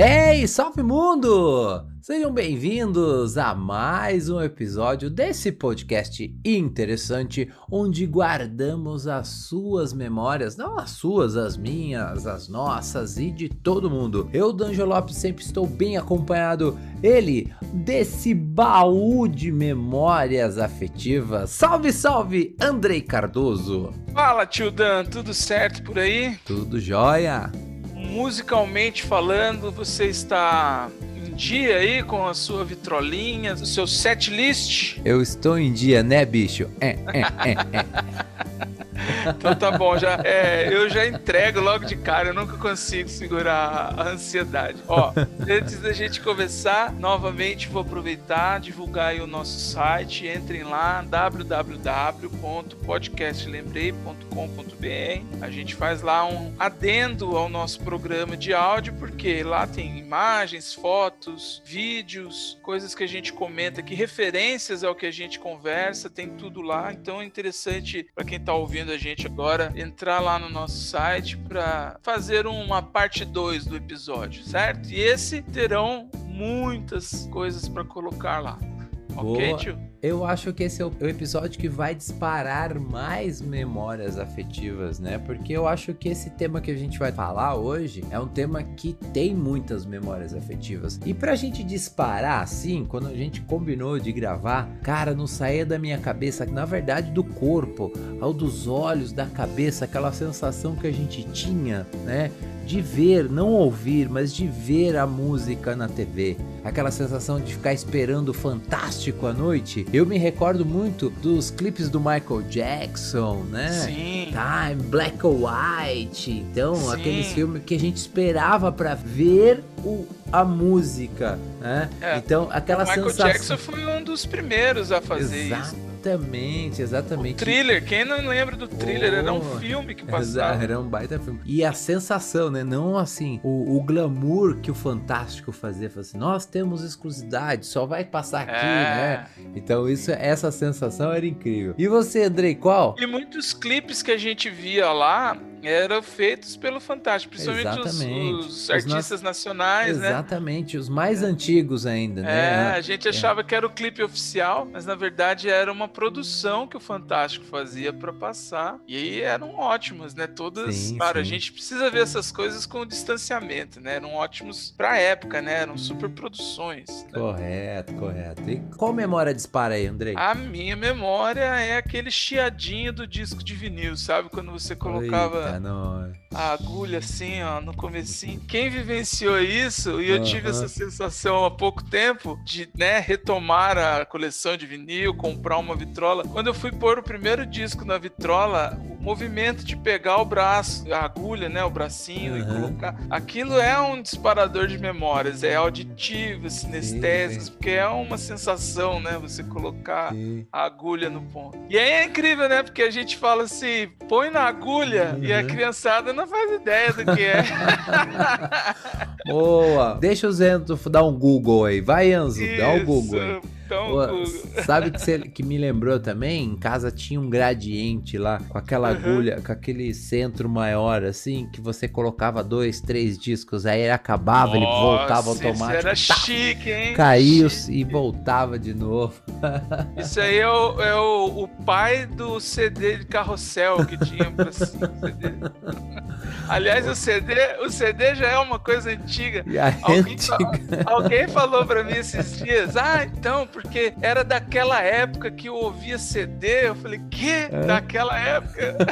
Hey, salve mundo! Sejam bem-vindos a mais um episódio desse podcast interessante onde guardamos as suas memórias, não as suas, as minhas, as nossas e de todo mundo. Eu, Danjo Lopes, sempre estou bem acompanhado, ele, desse baú de memórias afetivas. Salve, salve, Andrei Cardoso! Fala, tio Dan, tudo certo por aí? Tudo jóia? Musicalmente falando, você está em dia aí com a sua vitrolinha, o seu set list? Eu estou em dia, né, bicho? É, é, é, é. Então tá bom, já, é, eu já entrego logo de cara, eu nunca consigo segurar a ansiedade. Ó, antes da gente começar, novamente vou aproveitar, divulgar aí o nosso site, entrem lá, www.podcastlembrei.com.br A gente faz lá um adendo ao nosso programa de áudio, porque lá tem imagens, fotos, vídeos, coisas que a gente comenta aqui, referências ao que a gente conversa, tem tudo lá, então é interessante para quem tá ouvindo a gente agora entrar lá no nosso site para fazer uma parte 2 do episódio, certo? E esse terão muitas coisas para colocar lá. Boa. tio? Eu acho que esse é o o episódio que vai disparar mais memórias afetivas, né? Porque eu acho que esse tema que a gente vai falar hoje é um tema que tem muitas memórias afetivas. E pra gente disparar assim, quando a gente combinou de gravar, cara, não saía da minha cabeça, na verdade do corpo, ao dos olhos, da cabeça, aquela sensação que a gente tinha, né? De ver, não ouvir, mas de ver a música na TV. Aquela sensação de ficar esperando o fantástico à noite. Eu me recordo muito dos clipes do Michael Jackson, né? Sim. Time, Black or White. Então, Sim. aqueles filmes que a gente esperava pra ver o, a música, né? É, Então, aquela Michael sensação. Jackson foi um dos primeiros a fazer isso. Exatamente, exatamente. Thriller, quem não lembra do Thriller? Era um Oh, filme que passava. Era um baita filme. E a sensação, né? Não assim, o, o glamour que o Fantástico fazia. Assim, nós temos exclusividade, só vai passar aqui, né? É. Então, isso, essa sensação era incrível. E você, Andrei, qual? E muitos clipes que a gente via lá eram feitos pelo Fantástico, principalmente os, Exatamente. os Os artistas nacionais, né? Exatamente, os mais antigos ainda, É, né? a gente achava que era o clipe oficial, mas na verdade era uma produção que o Fantástico fazia pra passar. E aí eram ótimos, né? Todas. Sim, claro, a sim. gente precisa ver essas coisas com distanciamento, né? Eram ótimos pra época, né? Eram super produções. né? Correto, correto. E qual memória dispara aí, Andrei? A minha memória é aquele chiadinho do disco de vinil, sabe? Quando você colocava Nós. a agulha assim, ó, no comecinho. Quem vivenciou isso, e eu tive essa sensação há pouco tempo, de, né, retomar a coleção de vinil, comprar uma vitrola. Quando eu fui pôr o primeiro disco na vitrola, o movimento de pegar o braço, a agulha, né, o bracinho e colocar, aquilo é um disparador de memórias, é auditivo, sinestésicos, sim. porque é uma sensação, né, você colocar Sim. a agulha no ponto. E aí é incrível, né? Porque a gente fala assim, põe na agulha e a Uhum. criançada não faz ideia do que é. Boa! Deixa o Zento dar um Google aí. Vai, Enzo, dá o Isso. Google aí. Então, o- Sabe que, você- que me lembrou também? Em casa tinha um gradiente lá, com aquela Uhum. agulha, com aquele centro maior, assim, que você colocava dois, três discos, aí ele acabava, ele voltava Nossa, automático. Isso era tá, chique, hein? Caiu Chique. e voltava de novo. Isso aí é, o, é o, o pai do CD de carrossel que tinha pra cima. CD. Aliás, o CD, o CD já é uma coisa antiga. E a Alguém, antiga- fa- alguém falou pra mim esses dias, ah, então, porque era daquela época que eu ouvia CD. Eu falei, que? Daquela época?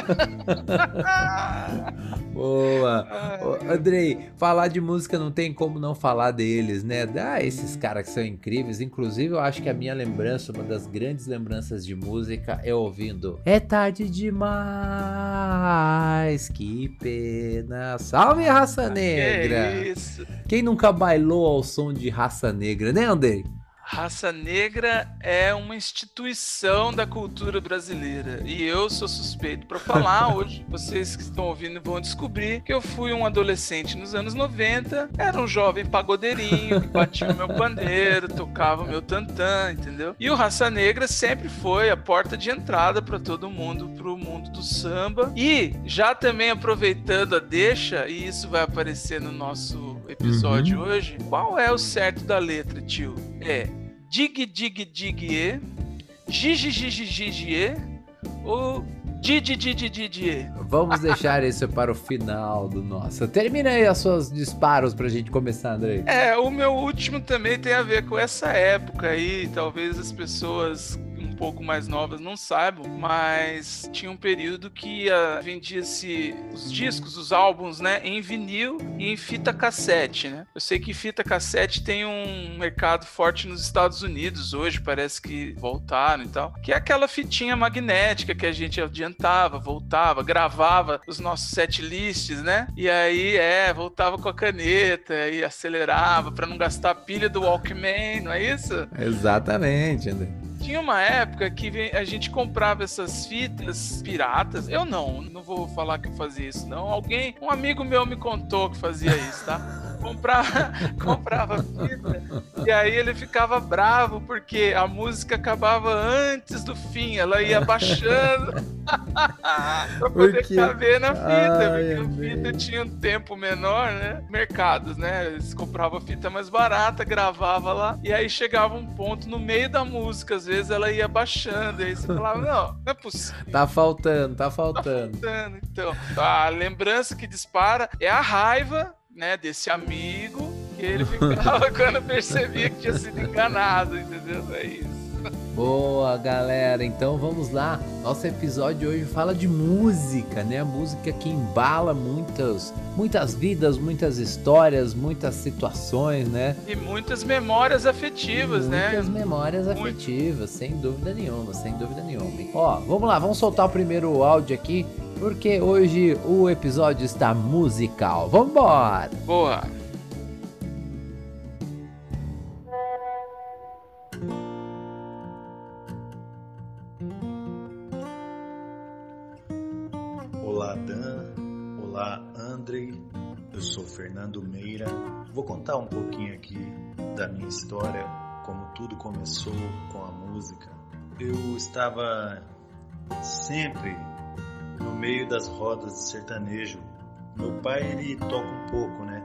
Boa! Ai, Andrei, falar de música não tem como não falar deles, né? Ah, esses caras que são incríveis. Inclusive, eu acho que a minha lembrança, uma das grandes lembranças de música é ouvindo É tarde demais que pena. Salve, raça negra! Que isso. Quem nunca bailou ao som de raça negra, né, Andrei? Raça Negra é uma instituição da cultura brasileira e eu sou suspeito para falar hoje. Vocês que estão ouvindo vão descobrir que eu fui um adolescente nos anos 90, era um jovem pagodeirinho que batia o meu pandeiro, tocava o meu tantã, entendeu? E o Raça Negra sempre foi a porta de entrada para todo mundo, pro mundo do samba. E já também aproveitando a deixa, e isso vai aparecer no nosso episódio Uhum. hoje, qual é o certo da letra, tio? É dig dig dig e, gigi gigi gigi e, ou didi didi didi e? Vamos deixar isso para o final do nosso. Termina aí os seus disparos pra gente começar, Andrei. É, o meu último também tem a ver com essa época aí, talvez as pessoas um pouco mais novas não saibam, mas tinha um período que ah, vendia-se os discos, os álbuns, né, em vinil e em fita cassete, né? Eu sei que fita cassete tem um mercado forte nos Estados Unidos hoje, parece que voltaram e tal, que é aquela fitinha magnética que a gente adiantava, voltava, gravava os nossos set lists, né? E aí, é, voltava com a caneta e acelerava para não gastar a pilha do Walkman, não é isso? Exatamente, Andrei. Tinha uma época que a gente comprava essas fitas piratas. Eu não, não vou falar que eu fazia isso, não. Alguém, um amigo meu me contou que fazia isso, tá? Comprava, comprava fita e aí ele ficava bravo porque a música acabava antes do fim, ela ia baixando pra poder quê? caber na fita, Ai, porque a fita tinha um tempo menor, né? Mercados, né? Eles compravam fita mais barata, gravava lá, e aí chegava um ponto no meio da música, às vezes ela ia baixando, e aí você falava, não, não é possível. Tá faltando, tá faltando. Dano. Então, a lembrança que dispara é a raiva, né, desse amigo que ele ficava quando percebia que tinha sido enganado, entendeu? É isso. Boa, galera. Então vamos lá. Nosso episódio hoje fala de música, né? Música que embala muitas, muitas vidas, muitas histórias, muitas situações, né? E muitas memórias afetivas, né? Muitas memórias Muito. afetivas, sem dúvida nenhuma, sem dúvida nenhuma. Ó, vamos lá, vamos soltar o primeiro áudio aqui, porque hoje o episódio está musical. Vambora! Boa. Andrei. Eu sou Fernando Meira. Vou contar um pouquinho aqui da minha história, como tudo começou com a música. Eu estava sempre no meio das rodas de sertanejo. Meu pai, ele toca um pouco, né?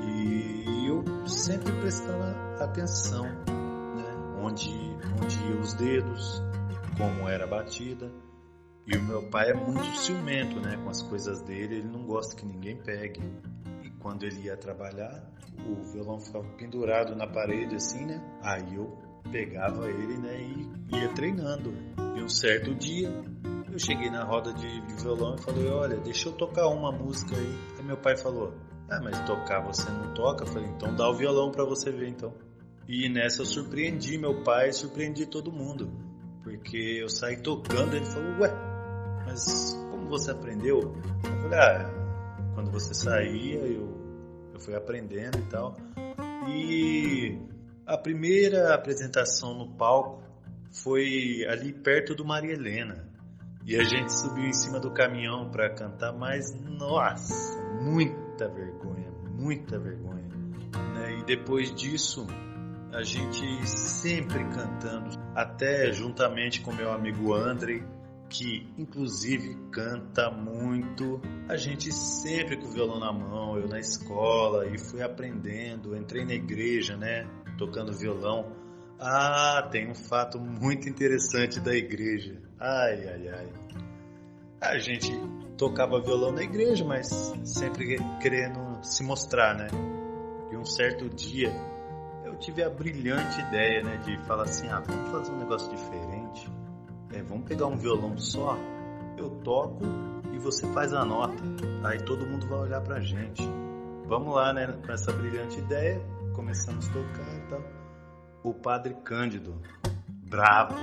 E eu sempre prestando atenção, né? Onde, onde iam os dedos, como era a batida. E o meu pai é muito ciumento, né, com as coisas dele, ele não gosta que ninguém pegue. E quando ele ia trabalhar, o violão ficava pendurado na parede assim, né? Aí eu pegava ele, né, e ia treinando. E um certo dia, eu cheguei na roda de, violão e falei: "Olha, deixa eu tocar uma música aí". Aí meu pai falou: "Ah, mas tocar você não toca?". Eu falei: "Então dá o violão pra você ver então". E nessa eu surpreendi meu pai, surpreendi todo mundo. Porque eu saí tocando, ele falou, ué, mas como você aprendeu? Eu falei, ah, quando você saía, eu, eu fui aprendendo e tal. E a primeira apresentação no palco foi ali perto do Maria Helena. E a gente subiu em cima do caminhão para cantar, mas nossa, muita vergonha, muita vergonha. né? E depois disso, a gente sempre cantando, até juntamente com meu amigo Andrei, que inclusive canta muito. A gente sempre com o violão na mão, eu na escola e fui aprendendo, entrei na igreja, né, tocando violão. Ah, tem um fato muito interessante da igreja. Ai, ai, ai. A gente tocava violão na igreja, mas sempre querendo se mostrar, né? E um certo dia eu tive a brilhante ideia, né, de falar assim, ah, vamos fazer um negócio diferente. É, vamos pegar um violão só, eu toco e você faz a nota. Aí todo mundo vai olhar pra gente. Vamos lá, né, com essa brilhante ideia, começamos a tocar e tal. O padre Cândido, bravo,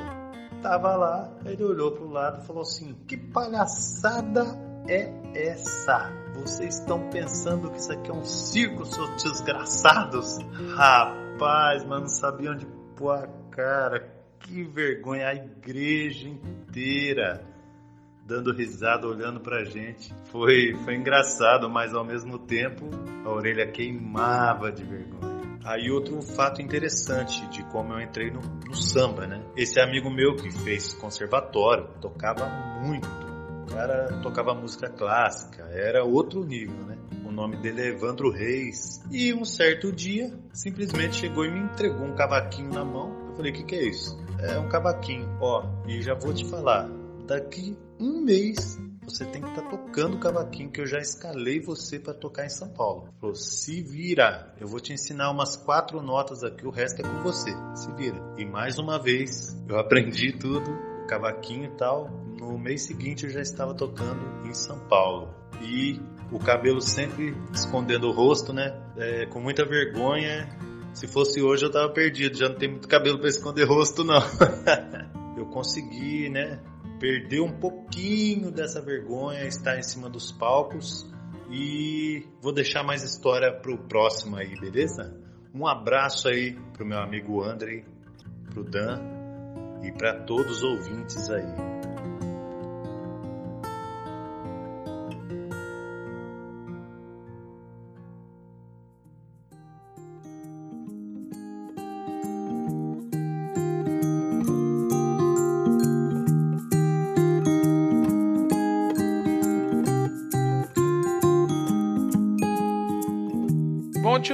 tava lá, ele olhou pro lado e falou assim: "Que palhaçada! é essa? Vocês estão pensando que isso aqui é um circo, seus desgraçados? Rapaz, mas não sabia onde pôr a cara. Que vergonha, a igreja inteira dando risada, olhando pra gente. Foi, foi engraçado, mas ao mesmo tempo a orelha queimava de vergonha. Aí outro fato interessante de como eu entrei no, no samba, né? Esse amigo meu que fez conservatório, tocava muito. O cara tocava música clássica, era outro nível, né? Nome dele é Evandro Reis. E um certo dia, simplesmente chegou e me entregou um cavaquinho na mão. Eu falei, o que, que é isso? É um cavaquinho. Ó, e já vou te falar, daqui um mês você tem que estar tá tocando o cavaquinho que eu já escalei você para tocar em São Paulo. Falou, se vira, eu vou te ensinar umas quatro notas aqui, o resto é com você. Se vira. E mais uma vez, eu aprendi tudo, o cavaquinho e tal. No mês seguinte eu já estava tocando em São Paulo. E o cabelo sempre escondendo o rosto, né? É, com muita vergonha. Se fosse hoje eu tava perdido, já não tem muito cabelo para esconder rosto não. eu consegui, né? perder um pouquinho dessa vergonha, estar em cima dos palcos e vou deixar mais história pro próximo aí, beleza? Um abraço aí pro meu amigo André, pro Dan e para todos os ouvintes aí.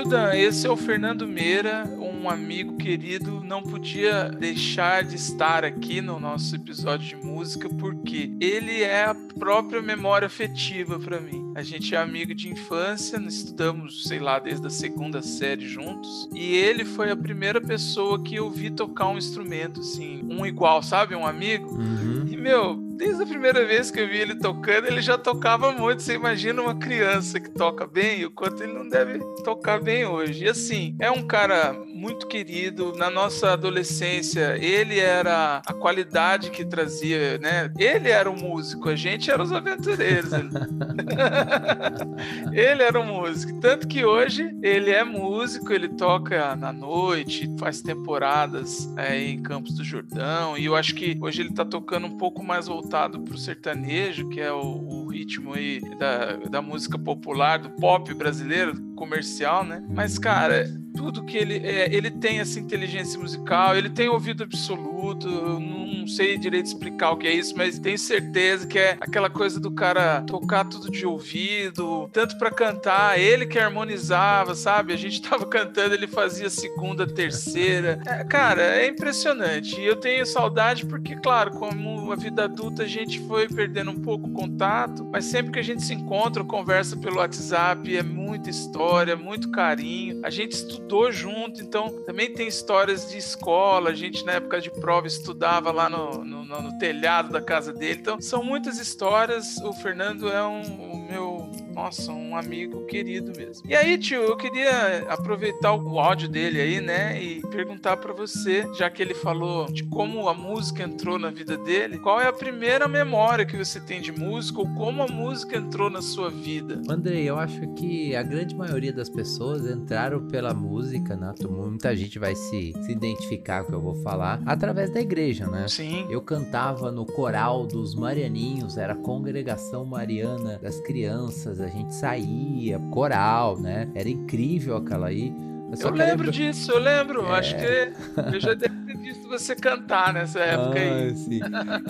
Tio Dan, esse é o Fernando Meira, um amigo querido, não podia deixar de estar aqui no nosso episódio de música porque ele é a própria memória afetiva para mim. A gente é amigo de infância, estudamos, sei lá, desde a segunda série juntos, e ele foi a primeira pessoa que eu vi tocar um instrumento assim, um igual, sabe, um amigo. Uhum. E meu, desde a primeira vez que eu vi ele tocando, ele já tocava muito. Você imagina uma criança que toca bem, o quanto ele não deve tocar bem hoje. E assim, é um cara muito querido. Na nossa adolescência, ele era a qualidade que trazia, né? Ele era o músico, a gente era os aventureiros. ele era o músico. Tanto que hoje ele é músico, ele toca na noite, faz temporadas é, em Campos do Jordão. E eu acho que hoje ele tá tocando um pouco mais voltado pro sertanejo, que é o, o ritmo aí da, da música popular, do pop brasileiro, comercial, né? Mas, cara, tudo que ele é, ele tem essa inteligência musical, ele tem ouvido absoluto, não sei direito explicar o que é isso, mas tenho certeza que é aquela coisa do cara tocar tudo de ouvido, tanto para cantar, ele que harmonizava, sabe? A gente tava cantando, ele fazia segunda, terceira. É, cara, é impressionante. E eu tenho saudade porque, claro, como a vida adulta a gente foi perdendo um pouco o contato, mas sempre que a gente se encontra, conversa pelo WhatsApp, é muita história, muito carinho. A gente estudou junto, então também tem histórias de escola, a gente na época de prova estudava lá no, no, no telhado da casa dele. Então são muitas histórias. O Fernando é um, o meu nossa, um amigo querido mesmo. E aí, tio, eu queria aproveitar o áudio dele aí, né, e perguntar para você, já que ele falou de como a música entrou na vida dele, qual é a primeira memória que você tem de música ou como a música entrou na sua vida? Andrei, eu acho que a grande maioria das pessoas entraram pela música, né? Muita gente vai se, se identificar com o que eu vou falar através da igreja, né? Sim. Eu cantava no coral dos Marianinhos, era a congregação mariana das crianças, a gente saía, coral, né? Era incrível aquela aí. Eu, eu lembro disso, eu lembro. É... Acho que eu já devo ter visto você cantar nessa época ah, aí. Sim.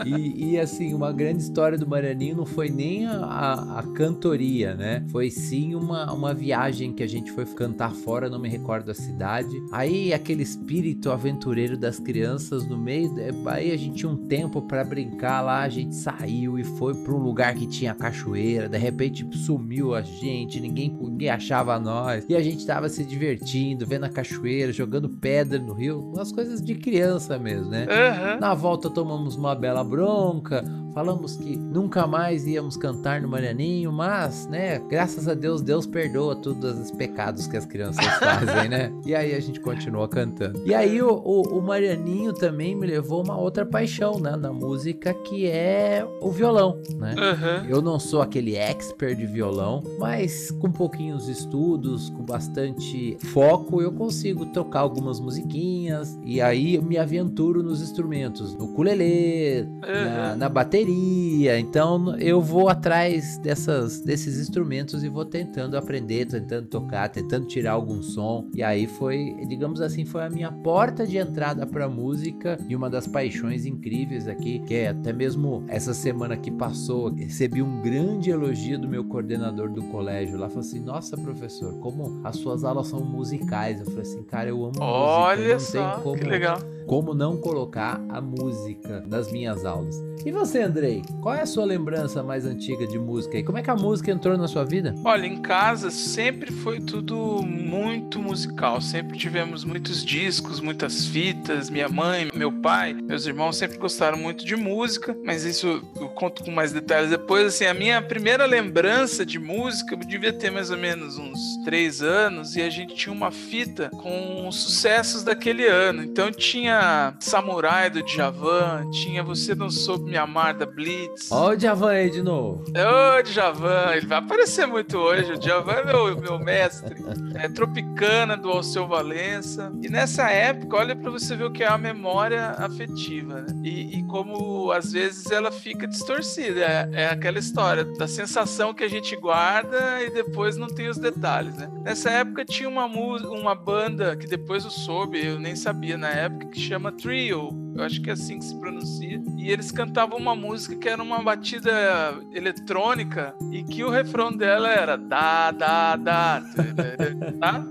E, e, assim, uma grande história do Marianinho não foi nem a, a, a, cantoria, né? Foi sim uma, uma viagem que a gente foi cantar fora, não me recordo a cidade. Aí aquele espírito aventureiro das crianças no meio, aí a gente tinha um tempo para brincar lá, a gente saiu e foi para um lugar que tinha cachoeira, de repente sumiu a gente, ninguém, ninguém achava nós, e a gente tava se divertindo, vendo a cachoeira, jogando pedra no rio, umas coisas de criança mesmo, né? Uhum. Na volta tomamos uma bela bronca, falamos que nunca mais íamos cantar no Marianinho, mas, né, graças a Deus, Deus perdoa todos os pecados que as crianças fazem, né? E aí a gente continua cantando. E aí o, o, o Marianinho também me levou a uma outra paixão, né, na música, que é o violão, né? Aham. Eu não sou aquele expert de violão, mas com pouquinhos estudos, com bastante foco, eu consigo tocar algumas musiquinhas e aí eu me aventuro nos instrumentos, no ukulele, na, na bateria. Então eu vou atrás dessas, desses instrumentos e vou tentando aprender, tentando tocar, tentando tirar algum som. E aí foi, digamos assim, foi a minha porta de entrada para música e uma das paixões incríveis aqui, que é até mesmo essa semana que passou, recebi um grande elogio do meu coordenador do colégio lá, falou assim: "Nossa, professor, como as suas aulas são musicais". Eu falei assim: "Cara, eu amo música, Olha não só, tem como que legal. como não colocar a música nas minhas aulas. E você, Andrei? Qual é a sua lembrança mais antiga de música? E como é que a música entrou na sua vida? Olha, em casa sempre foi tudo muito musical. Sempre tivemos muitos discos, muitas fitas. Minha mãe, meu pai, meus irmãos sempre gostaram muito de música, mas isso eu conto com mais detalhes depois. Assim, a minha primeira lembrança de música, eu devia ter mais ou menos uns três anos, e a gente tinha uma fita com os sucessos daquele ano. Então tinha Samurai do Djavan, tinha Você Não Soube Me Amar Blitz. Ó o Djavan aí de novo. Ô, Djavan, ele vai aparecer muito hoje. O Djavan é meu, meu mestre. É Tropicana do Alceu Valença. E nessa época, olha pra você ver o que é a memória afetiva, né? E, e como às vezes ela fica distorcida. É, é aquela história da sensação que a gente guarda e depois não tem os detalhes, né? Nessa época tinha uma, uma banda que depois eu soube, eu nem sabia na época, que chama Trio. Eu acho que é assim que se pronuncia. E eles cantavam uma música que era uma batida eletrônica e que o refrão dela era da, da, da, tá?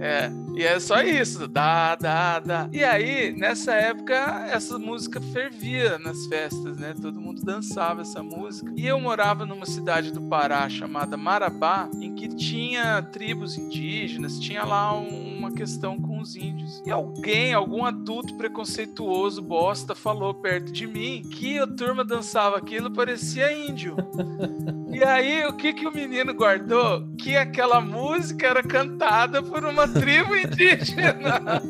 É, e é só isso, dá, dá, dá. E aí, nessa época, essa música fervia nas festas, né? Todo mundo dançava essa música. E eu morava numa cidade do Pará chamada Marabá, em que tinha tribos indígenas, tinha lá um- uma questão os índios. E alguém, algum adulto preconceituoso, bosta, falou perto de mim que a turma dançava aquilo, parecia índio. E aí, o que que o menino guardou? Que aquela música era cantada por uma tribo indígena.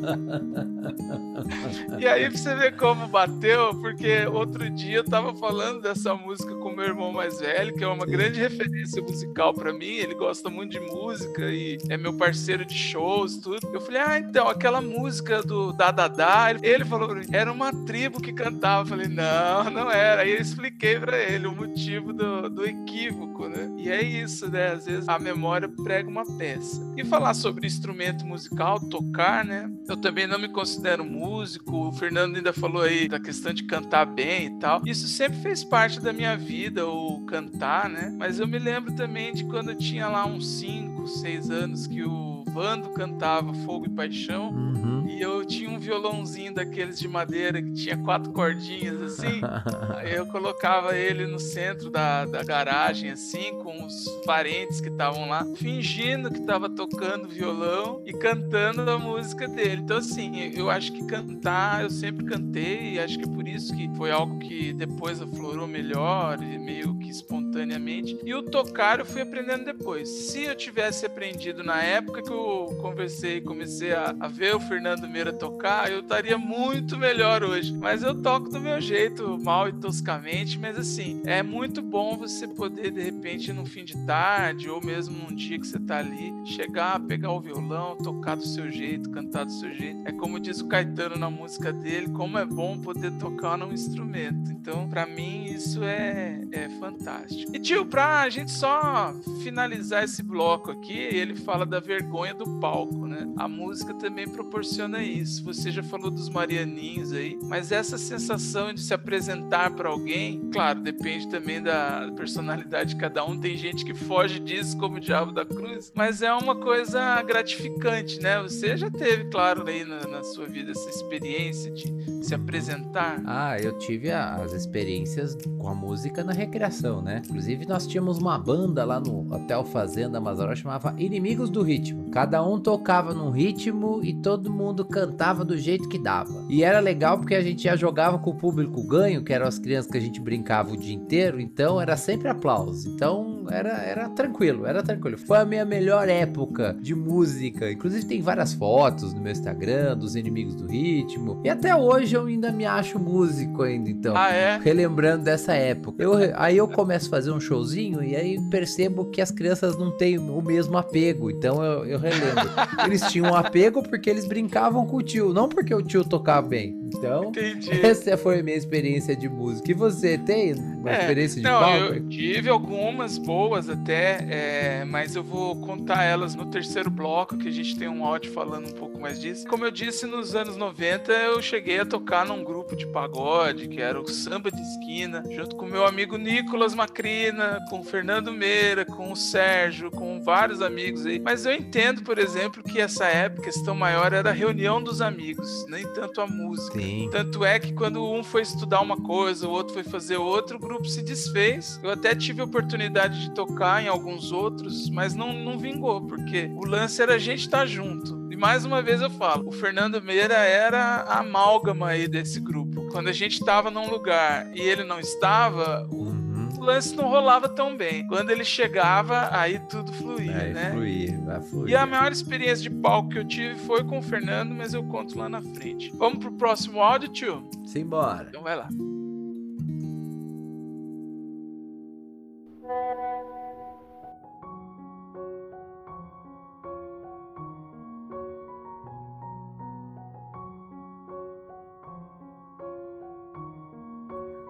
E aí, pra você ver como bateu, porque outro dia eu tava falando dessa música com meu irmão mais velho, que é uma grande referência musical pra mim. Ele gosta muito de música e é meu parceiro de shows, tudo. Eu falei, ah, então, aquela música do Dadadá. Ele falou era uma tribo que cantava. Eu falei, não, não era. Aí eu expliquei pra ele o motivo do, do equívoco, né? E é isso, né? Às vezes a memória prega uma peça. E falar sobre instrumento musical, tocar, né? Eu também não me considero músico. O Fernando ainda falou aí da questão de cantar bem e tal. Isso sempre fez parte da minha vida, o cantar, né? Mas eu me lembro também de quando eu tinha lá uns 5, 6 anos que o Vando cantava Fogo e Paixão. Uhum. E eu tinha um violãozinho daqueles de madeira que tinha quatro cordinhas assim. Aí eu colocava ele no centro da, da garagem, assim, com os parentes que estavam lá, fingindo que estava tocando violão e cantando a música dele. Então, assim, eu acho que cantar, eu sempre cantei, e acho que é por isso que foi algo que depois aflorou melhor, e meio que espontaneamente. E o tocar eu fui aprendendo depois. Se eu tivesse aprendido na época que eu conversei comecei a, a ver o Fernando Meira tocar, eu estaria muito melhor hoje. Mas eu toco do meu jeito, mal e toscamente, mas assim, é muito bom você poder, de repente, num fim de tarde, ou mesmo num dia que você tá ali, chegar, pegar o violão, tocar do seu jeito, cantar do seu jeito. É como diz o Caetano na música dele, como é bom poder tocar num instrumento. Então, pra mim, isso é, é fantástico. E tio, pra gente só finalizar esse bloco aqui, ele fala da vergonha do palco, né? A música também proporciona isso. Você já falou dos Marianinhos aí, mas essa sensação de se apresentar para alguém, claro, depende também da personalidade de cada um. Tem gente que foge disso como o diabo da cruz, mas é uma coisa gratificante, né? Você já teve, claro, aí na, na sua vida essa experiência de se apresentar. Ah, eu tive as experiências com a música na recreação, né? Inclusive, nós tínhamos uma banda lá no Hotel Fazenda Mazaró, chamava Inimigos do Ritmo. Cada um tocava num ritmo e todo mundo cantava do jeito que dava. E era legal porque a gente já jogava com o público ganho, que eram as crianças que a gente brincava o dia inteiro, então era sempre aplauso. Então era, era tranquilo, era tranquilo. Foi a minha melhor época de música. Inclusive tem várias fotos no meu Instagram dos inimigos do ritmo. E até hoje eu ainda me acho músico ainda, então. Ah, é? Relembrando dessa época. Eu, aí eu começo a fazer um showzinho e aí percebo que as crianças não têm o mesmo apego. Então eu, eu relembro. eles tinham um apego porque eles brincavam com o tio, não porque o tio tocava bem. Então, Entendi. essa foi a minha experiência de música. E você tem uma É, experiência de Não, eu tive algumas boas até, é, mas eu vou contar elas no terceiro bloco, que a gente tem um áudio falando um pouco mais disso. Como eu disse, nos anos 90 eu cheguei a tocar num grupo de pagode, que era o Samba de Esquina, junto com meu amigo Nicolas Macrina, com o Fernando Meira, com o Sérgio, com vários amigos aí. Mas eu entendo, por exemplo, que essa época, a questão maior era a reunião dos amigos, nem tanto a música. Sim. Tanto é que quando um foi estudar uma coisa, o outro foi fazer outra, o grupo se desfez. Eu até tive oportunidade de tocar em alguns outros, mas não, não vingou, porque o lance era a gente estar junto. E mais uma vez eu falo, o Fernando Meira era a amálgama aí desse grupo. Quando a gente estava num lugar e ele não estava, o Uhum. lance não rolava tão bem. Quando ele chegava, aí tudo fluía, Vai né? fluir, vai fluir. E a maior experiência de palco que eu tive foi com o Fernando, mas eu conto lá na frente. Vamos pro próximo áudio, tio? Simbora. Então vai lá.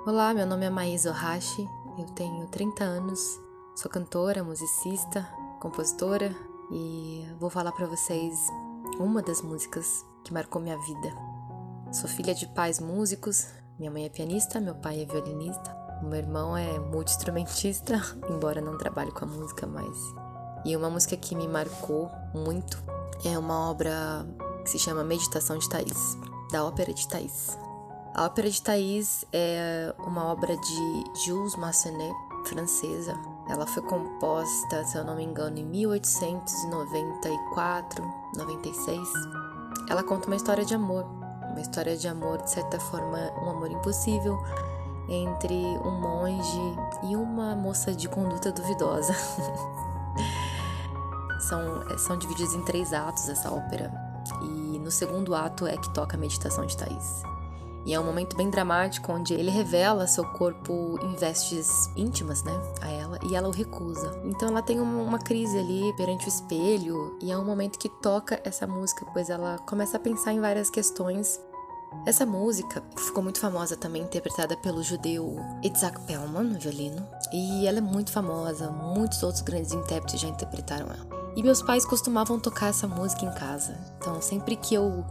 Olá, meu nome é Maísa Ohashi, tenho 30 anos, sou cantora, musicista, compositora e vou falar pra vocês uma das músicas que marcou minha vida. Sou filha de pais músicos, minha mãe é pianista, meu pai é violinista, meu irmão é multi-instrumentista, embora não trabalhe com a música mais. E uma música que me marcou muito é uma obra que se chama Meditação de Thaís, da Ópera de Thaís. A Ópera de Thaís é uma obra de Jules Massenet, francesa. Ela foi composta, se eu não me engano, em 1894, 96. Ela conta uma história de amor, uma história de amor, de certa forma, um amor impossível entre um monge e uma moça de conduta duvidosa. são, são divididos em três atos essa ópera. E no segundo ato é que toca a meditação de Thaís. E é um momento bem dramático onde ele revela seu corpo em vestes íntimas, né, a ela, e ela o recusa. Então ela tem uma, crise ali perante o espelho, e é um momento que toca essa música, pois ela começa a pensar em várias questões. Essa música ficou muito famosa também, interpretada pelo judeu Isaac Perlman, no violino, e ela é muito famosa, muitos outros grandes intérpretes já interpretaram ela. E meus pais costumavam tocar essa música em casa. Então, sempre que eu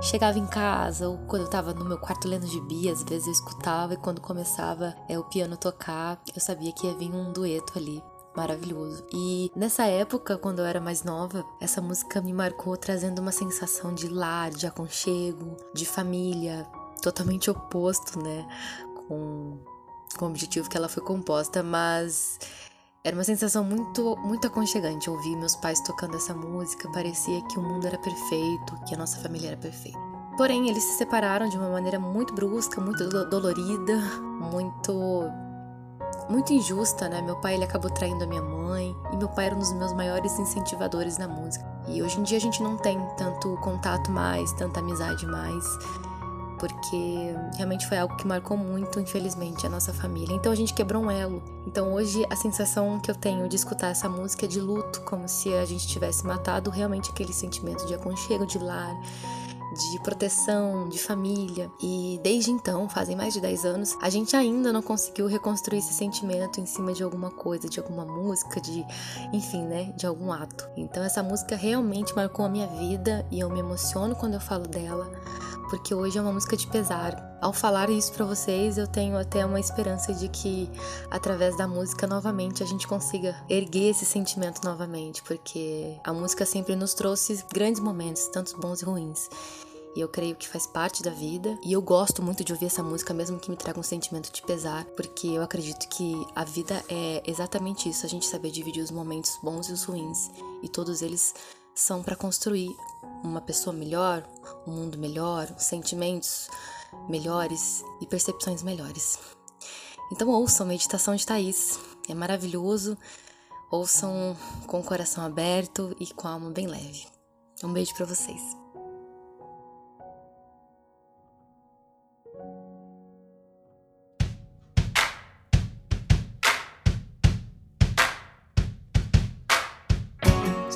chegava em casa ou quando eu tava no meu quarto lendo gibi, às vezes eu escutava e quando começava é, o piano tocar, eu sabia que ia vir um dueto ali. Maravilhoso. E nessa época, quando eu era mais nova, essa música me marcou trazendo uma sensação de lar, de aconchego, de família, totalmente oposto, né, com, com o objetivo que ela foi composta, mas era uma sensação muito, muito aconchegante ouvir meus pais tocando essa música. Parecia que o mundo era perfeito, que a nossa família era perfeita. Porém, eles se separaram de uma maneira muito brusca, muito do- dolorida, muito muito injusta, né? Meu pai ele acabou traindo a minha mãe e meu pai era um dos meus maiores incentivadores na música. E hoje em dia a gente não tem tanto contato mais, tanta amizade mais, porque realmente foi algo que marcou muito, infelizmente, a nossa família. Então a gente quebrou um elo. Então hoje a sensação que eu tenho de escutar essa música é de luto, como se a gente tivesse matado realmente aquele sentimento de aconchego, de lar, de proteção, de família. E desde então, fazem mais de 10 anos, a gente ainda não conseguiu reconstruir esse sentimento em cima de alguma coisa, de alguma música, de, enfim, né, de algum ato. Então essa música realmente marcou a minha vida e eu me emociono quando eu falo dela, porque hoje é uma música de pesar. Ao falar isso para vocês, eu tenho até uma esperança de que através da música novamente a gente consiga erguer esse sentimento novamente, porque a música sempre nos trouxe grandes momentos, tantos bons e ruins. E eu creio que faz parte da vida. E eu gosto muito de ouvir essa música, mesmo que me traga um sentimento de pesar, porque eu acredito que a vida é exatamente isso: a gente saber dividir os momentos bons e os ruins. E todos eles são para construir uma pessoa melhor, um mundo melhor, sentimentos melhores e percepções melhores. Então ouçam Meditação de Thaís, é maravilhoso. Ouçam com o coração aberto e com a alma bem leve. Um beijo para vocês.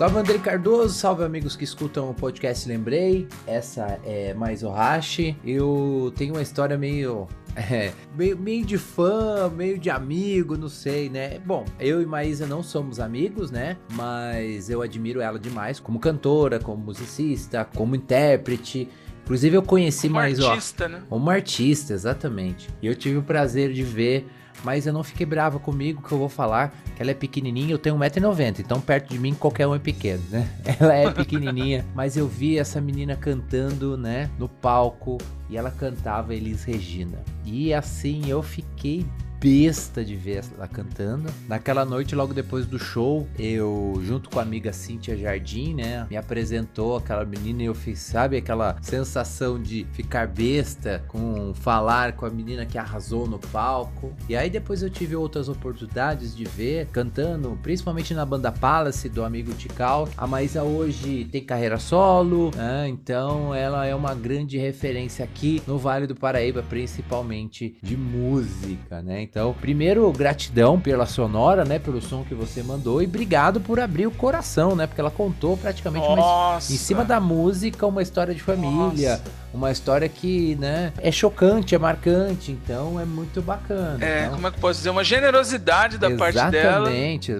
Salve André Cardoso, salve amigos que escutam o podcast Lembrei. Essa é mais o Hashi. Eu tenho uma história meio é, meio, meio de fã, meio de amigo, não sei, né? Bom, eu e Maísa não somos amigos, né? Mas eu admiro ela demais como cantora, como musicista, como intérprete. Inclusive eu conheci Como mais, artista, ó, né? como artista, exatamente. E eu tive o prazer de ver, mas eu não fiquei brava comigo que eu vou falar que ela é pequenininha, eu tenho 1,90m, então perto de mim qualquer um é pequeno, né? Ela é pequenininha, mas eu vi essa menina cantando, né, no palco, e ela cantava Elis Regina. E assim eu fiquei besta de ver ela cantando. Naquela noite, logo depois do show, eu, junto com a amiga Cíntia Jardim, né, me apresentou aquela menina e eu fiz, sabe, aquela sensação de ficar besta com falar com a menina que arrasou no palco. E aí depois eu tive outras oportunidades de ver cantando, principalmente na banda Palace do amigo Tical. A Maísa hoje tem carreira solo, né, então ela é uma grande referência aqui no Vale do Paraíba, principalmente de música, né? Então, primeiro, gratidão pela sonora, né? Pelo som que você mandou e obrigado por abrir o coração, né? Porque ela contou praticamente uma, em cima da música uma história de família, Nossa. Uma história que, né? É chocante, é marcante, então é muito bacana. É, então, como é que eu posso dizer? Uma generosidade da parte dela. Exatamente,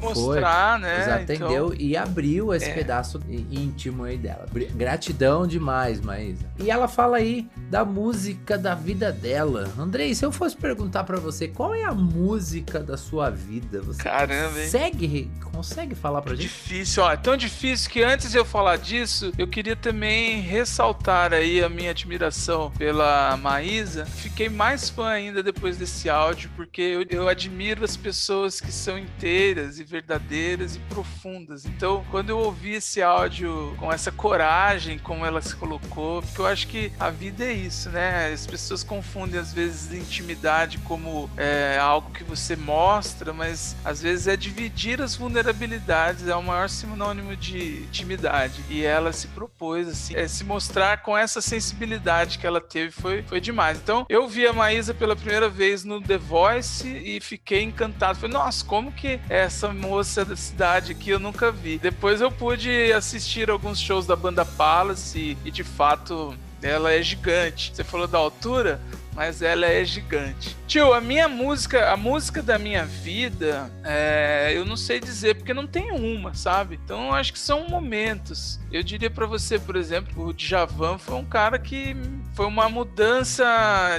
mostrar, né? Exato, Então? E abriu esse é. pedaço íntimo aí dela. Gratidão demais, Maísa. E ela fala aí da música da vida dela. Andrei, se eu fosse perguntar pra você qual é a música da sua vida, você Caramba, hein? consegue, consegue falar pra gente? Difícil, ó. É tão difícil que antes de eu falar disso, eu queria também ressaltar aí a minha admiração pela Maísa. Fiquei mais fã ainda depois desse áudio, porque eu, eu admiro as pessoas que são inteiras e verdadeiras e profundas. Então, quando eu ouvi esse áudio com essa coragem, como ela se colocou, porque eu acho que a vida é isso, né? As pessoas confundem às vezes intimidade como é, algo que você mostra, mas às vezes é dividir as vulnerabilidades, é o maior sinônimo de intimidade. E ela se propôs, assim, é, se mostrar com essa sensibilidade que ela teve foi, foi demais. Então, eu vi a Maísa pela primeira vez no The Voice e fiquei encantado. Falei, nossa, como que essa moça da cidade aqui eu nunca vi. Depois eu pude assistir alguns shows da banda Palace e, e de fato ela é gigante. Você falou da altura, mas ela é gigante. Tio, a minha música, a música da minha vida, é, eu não sei dizer, porque não tem uma, sabe? Então acho que são momentos. Eu diria pra você, por exemplo, o Djavan foi um cara que foi uma mudança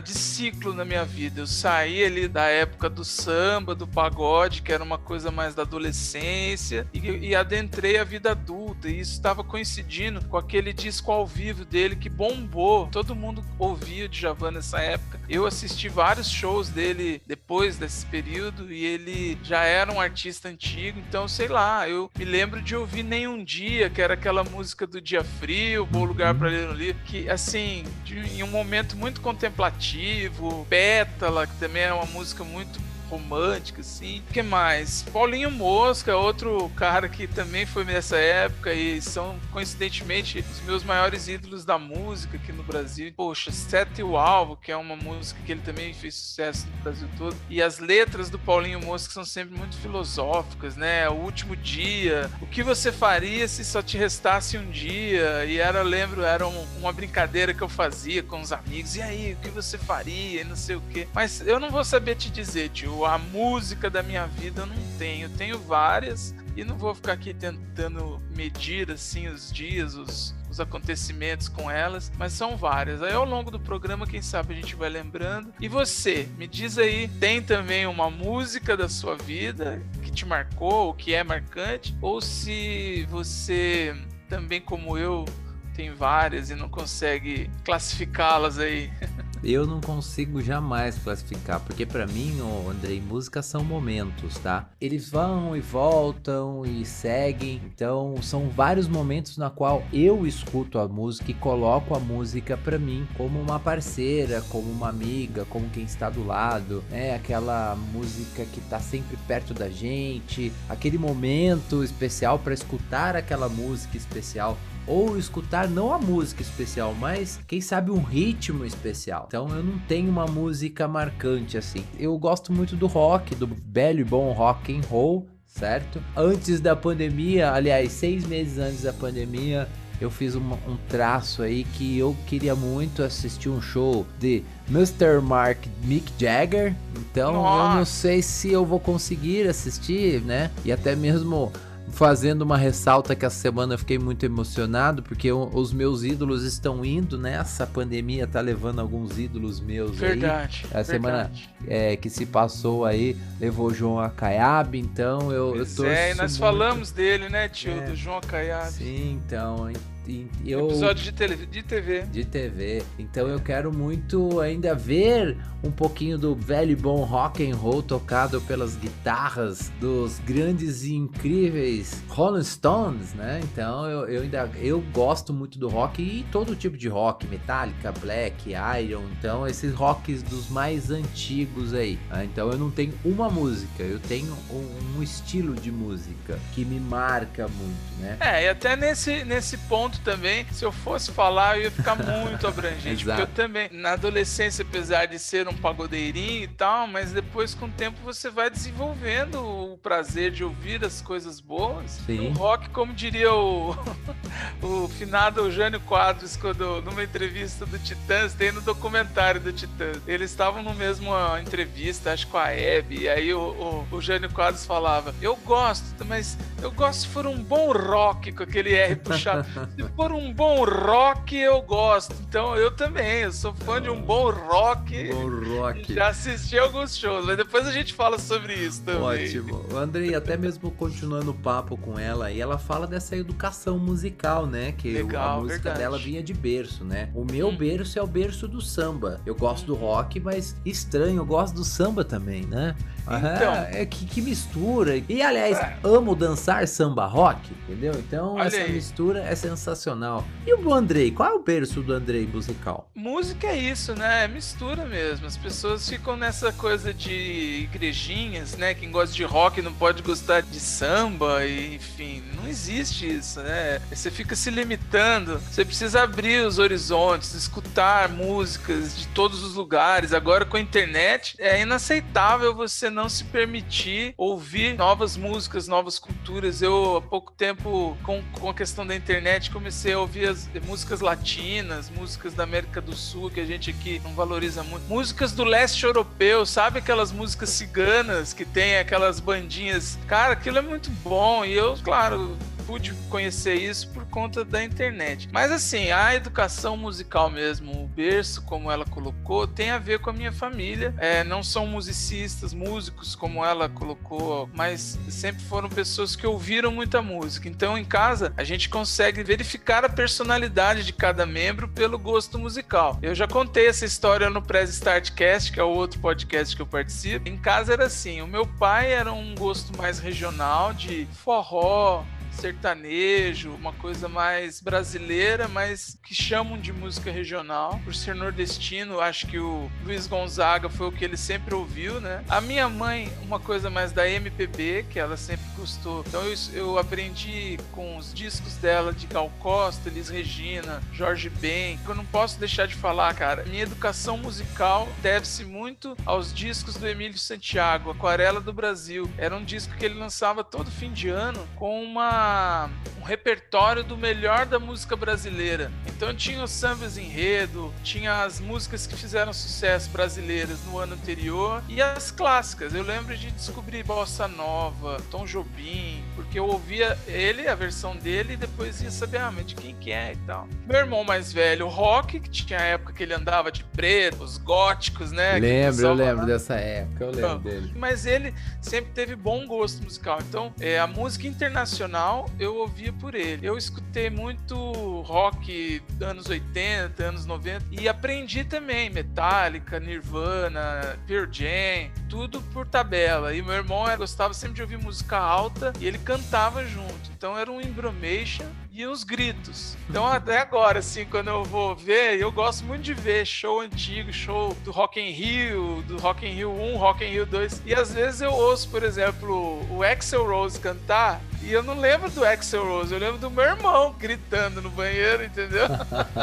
de ciclo na minha vida. Eu saí ali da época do samba, do pagode, que era uma coisa mais da adolescência, e, e adentrei a vida adulta. E isso estava coincidindo com aquele disco ao vivo dele que bombou. Todo mundo ouvia o Djavan nessa época. Eu assisti vários shows dele depois desse período e ele já era um artista antigo. Então, sei lá, eu me lembro de ouvir Nenhum Dia, que era aquela música do Dia Frio, Bom Lugar para Ler no Livro, que assim, de, em um momento muito contemplativo, Pétala, que também é uma música muito romântica, assim. O que mais? Paulinho Mosca, outro cara que também foi nessa época e são, coincidentemente, os meus maiores ídolos da música aqui no Brasil. Poxa, Sete o Alvo, que é uma música que ele também fez sucesso no Brasil todo. E as letras do Paulinho Mosca são sempre muito filosóficas, né? O último dia, o que você faria se só te restasse um dia? E era, lembro, era um- uma brincadeira que eu fazia com os amigos. E aí, o que você faria? E não sei o quê. Mas eu não vou saber te dizer, tio. A música da minha vida eu não tenho. Eu tenho várias e não vou ficar aqui tentando medir assim os dias, os, os acontecimentos com elas, mas são várias. Aí ao longo do programa, quem sabe a gente vai lembrando. E você, me diz aí, tem também uma música da sua vida que te marcou, ou que é marcante, ou se você também como eu tem várias e não consegue classificá-las aí. eu não consigo jamais classificar, porque para mim, oh, Andrei, músicas são momentos, tá? Eles vão e voltam e seguem, então são vários momentos na qual eu escuto a música e coloco a música para mim como uma parceira, como uma amiga, como quem está do lado, né? Aquela música que tá sempre perto da gente, aquele momento especial para escutar aquela música especial ou escutar não a música especial, mas quem sabe um ritmo especial. Então eu não tenho uma música marcante assim. Eu gosto muito do rock, do velho e bom rock and roll, certo? Antes da pandemia, aliás, seis meses antes da pandemia, eu fiz uma, um traço aí que eu queria muito assistir um show de Mr. Mark Mick Jagger. Então Nossa. eu não sei se eu vou conseguir assistir, né? E até mesmo fazendo uma ressalta que essa semana eu fiquei muito emocionado porque os meus ídolos estão indo, né? Essa pandemia tá levando alguns ídolos meus verdade, aí. A verdade. semana é, que se passou aí levou o João Acaiab, então eu, eu tô. É, e nós muito... falamos dele, né, tio, é, do João Acaiab. Sim, então eu, Episódio de, tele, de TV. De TV. Então eu quero muito ainda ver um pouquinho do velho e bom rock and roll tocado pelas guitarras dos grandes e incríveis Rolling Stones, né? Então eu, eu ainda eu gosto muito do rock e todo tipo de rock, Metallica, Black, Iron, então esses rocks dos mais antigos aí. Né? Então eu não tenho uma música, eu tenho um, um estilo de música que me marca muito, né? É, e até nesse, nesse ponto também, se eu fosse falar, eu ia ficar muito abrangente. porque eu também, na adolescência, apesar de ser um pagodeirinho e tal, mas depois, com o tempo, você vai desenvolvendo o prazer de ouvir as coisas boas. Sim. O rock, como diria o, o finado Eugênio Quadros, quando numa entrevista do Titãs, tem no documentário do Titãs. Eles estavam no mesmo entrevista, acho com a Hebe, e aí o, o, o Eugênio Quadros falava: Eu gosto, mas eu gosto se for um bom rock, com aquele R puxado. se for um bom rock, eu gosto. Então eu também, eu sou fã de um bom rock. Bom rock. Já assisti alguns shows, mas depois a gente fala sobre isso também. Ótimo. Andrei, até mesmo continuando o papo com ela, e ela fala dessa educação musical, né? Que Legal, a música verdade. dela vinha de berço, né? O meu hum. berço é o berço do samba. Eu gosto do rock, mas estranho, eu gosto do samba também, né? Então, é que, que, mistura. E aliás, é. amo dançar samba rock, entendeu? Então essa aí. mistura é sensacional. E o Andrei, qual é o berço do Andrei musical? Música é isso, né? É mistura mesmo. As pessoas ficam nessa coisa de igrejinhas, né? Quem gosta de rock não pode gostar de samba, e, enfim, não existe isso, né? Você fica se limitando. Você precisa abrir os horizontes, escutar músicas de todos os lugares. Agora com a internet é inaceitável você não não se permitir ouvir novas músicas, novas culturas. Eu, há pouco tempo, com, com a questão da internet, comecei a ouvir as músicas latinas, músicas da América do Sul, que a gente aqui não valoriza muito. Músicas do leste europeu, sabe aquelas músicas ciganas que tem aquelas bandinhas? Cara, aquilo é muito bom. E eu, claro, pude conhecer isso por conta da internet. Mas assim, a educação musical mesmo, o berço, como ela colocou, tem a ver com a minha família. É, não são musicistas, músicos, como ela colocou, mas sempre foram pessoas que ouviram muita música. Então, em casa, a gente consegue verificar a personalidade de cada membro pelo gosto musical. Eu já contei essa história no Press Startcast, que é o outro podcast que eu participo. Em casa era assim: o meu pai era um gosto mais regional de forró, sertanejo, uma coisa mais brasileira, mas que chamam de música regional. Por ser nordestino, acho que o Luiz Gonzaga foi o que ele sempre ouviu, né? A minha mãe, uma coisa mais da MPB, que ela sempre gostou. Então eu, eu aprendi com os discos dela de Gal Costa, Elis Regina, Jorge Ben. Eu não posso deixar de falar, cara. Minha educação musical deve-se muito aos discos do Emílio Santiago, Aquarela do Brasil. Era um disco que ele lançava todo fim de ano com uma um repertório do melhor da música brasileira. Então tinha os sambas enredo, tinha as músicas que fizeram sucesso brasileiras no ano anterior e as clássicas. Eu lembro de descobrir Bossa Nova, Tom Jobim, porque eu ouvia ele, a versão dele, e depois ia saber, ah, mas de quem que é e tal. Meu irmão mais velho, o Rock, que tinha a época que ele andava de preto, os góticos, né? Lembro, eu lembro falava. dessa época, eu lembro Então, dele. Mas ele sempre teve bom gosto musical. Então, é, a música internacional eu ouvia por ele. Eu escutei muito rock anos 80, anos 90 e aprendi também Metallica, Nirvana, Pearl Jam, tudo por tabela. E meu irmão eh, gostava sempre de ouvir música alta e ele cantava junto. Então era um embromation e uns gritos. Então até agora, assim, quando eu vou ver, eu gosto muito de ver show antigo, show do Rock in Rio, do Rock in Rio 1, Rock in Rio 2. E às vezes eu ouço, por exemplo, o Axel Rose cantar e eu não lembro do Axel Rose, eu lembro do meu irmão gritando no banheiro, entendeu?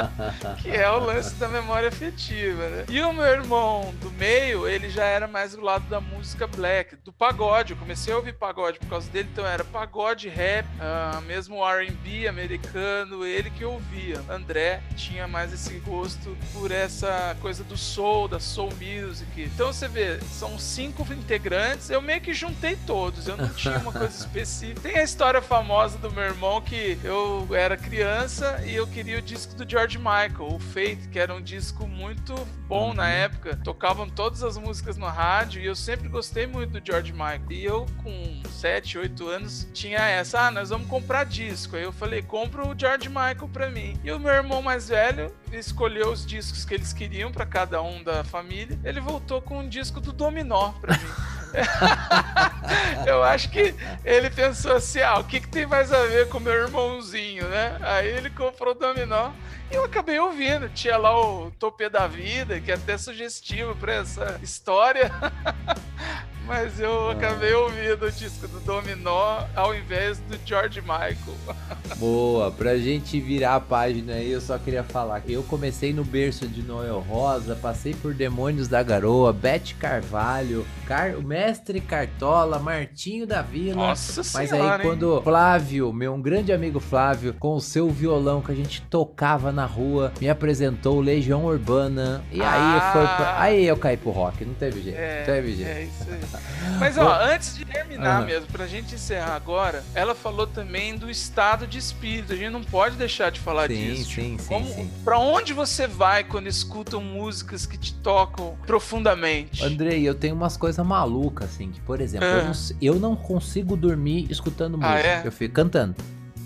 que é o lance da memória afetiva, né? E o meu irmão do meio, ele já era mais do lado da música black, do pagode. Eu comecei a ouvir pagode por causa dele, então era pagode, rap, ah, mesmo R&B americano, ele que ouvia. André tinha mais esse gosto por essa coisa do soul, da soul music. Então você vê, são cinco integrantes, eu meio que juntei todos, eu não tinha uma coisa específica. Tem a história famosa do meu irmão que eu era criança e eu queria o disco do George Michael, o Fate, que era um disco muito bom na época. Tocavam todas as músicas no rádio e eu sempre gostei muito do George Michael. E eu, com 7, 8 anos, tinha essa: ah, nós vamos comprar disco. Aí eu falei: compra o George Michael pra mim. E o meu irmão mais velho escolheu os discos que eles queriam pra cada um da família. Ele voltou com um disco do Dominó pra mim. eu acho que ele pensou assim: ah, o que, que tem mais a ver com meu irmãozinho, né? Aí ele comprou o dominó e eu acabei ouvindo. Tinha lá o Topê da Vida, que é até sugestivo pra essa história. Mas eu acabei ouvindo o disco do Dominó ao invés do George Michael. Boa, pra gente virar a página aí, eu só queria falar que eu comecei no berço de Noel Rosa, passei por Demônios da Garoa, Bete Carvalho, Car... Mestre Cartola, Martinho da Vila. Nossa Mas senhora, aí hein? quando Flávio, meu um grande amigo Flávio, com o seu violão que a gente tocava na rua, me apresentou Legião Urbana e aí Ah. foi pra... aí eu caí pro rock, não teve jeito, É, não teve jeito. é isso aí. Mas ó, antes de terminar Aham. mesmo, pra gente encerrar agora, ela falou também do estado de espírito. A gente não pode deixar de falar Sim, disso. sim, sim, Como, sim. Pra onde você vai quando escutam músicas que te tocam profundamente? Andrei, eu tenho umas coisas malucas, assim, que, por exemplo, eu, Ah. não, eu não consigo dormir escutando Ah, música. é? Eu fico cantando.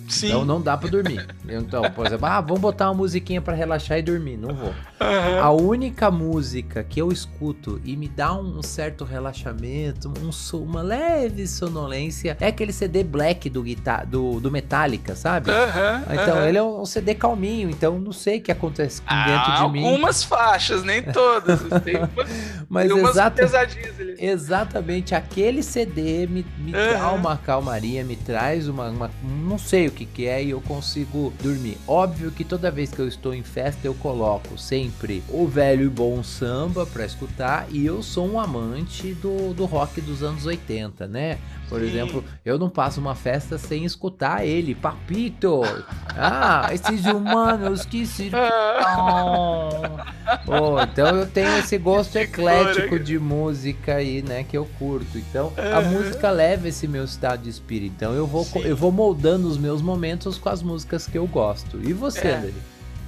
Sim. Então não dá pra dormir. Então, por exemplo, ah, vamos botar uma musiquinha pra relaxar e dormir. Não vou. Aham. A única música que eu escuto e me dá um certo relaxamento, um uma leve sonolência, é aquele CD Black do, guitar do, do Metallica, sabe? Aham, Então, aham. ele é um CD calminho, então não sei o que acontece Ah, dentro de mim. algumas faixas, nem todas. Tem umas, Mas tem umas ali. Exatamente, aquele CD me, me dá uma calmaria, me traz uma, uma- Não sei o que, que é e eu consigo dormir. Óbvio que toda vez que eu estou em festa eu coloco sempre o velho e bom samba pra escutar e eu sou um amante do, do rock dos anos 80, né? Por Sim. exemplo, eu não passo uma festa sem escutar ele, Papito! Ah, esses humanos que se Oh, então eu tenho esse gosto eclético de música aí, né, que eu curto. Então, a Aham. música leva esse meu estado de espírito. Então, eu vou, Sim. eu vou moldando os meus momentos com as músicas que eu gosto. E você, É. André?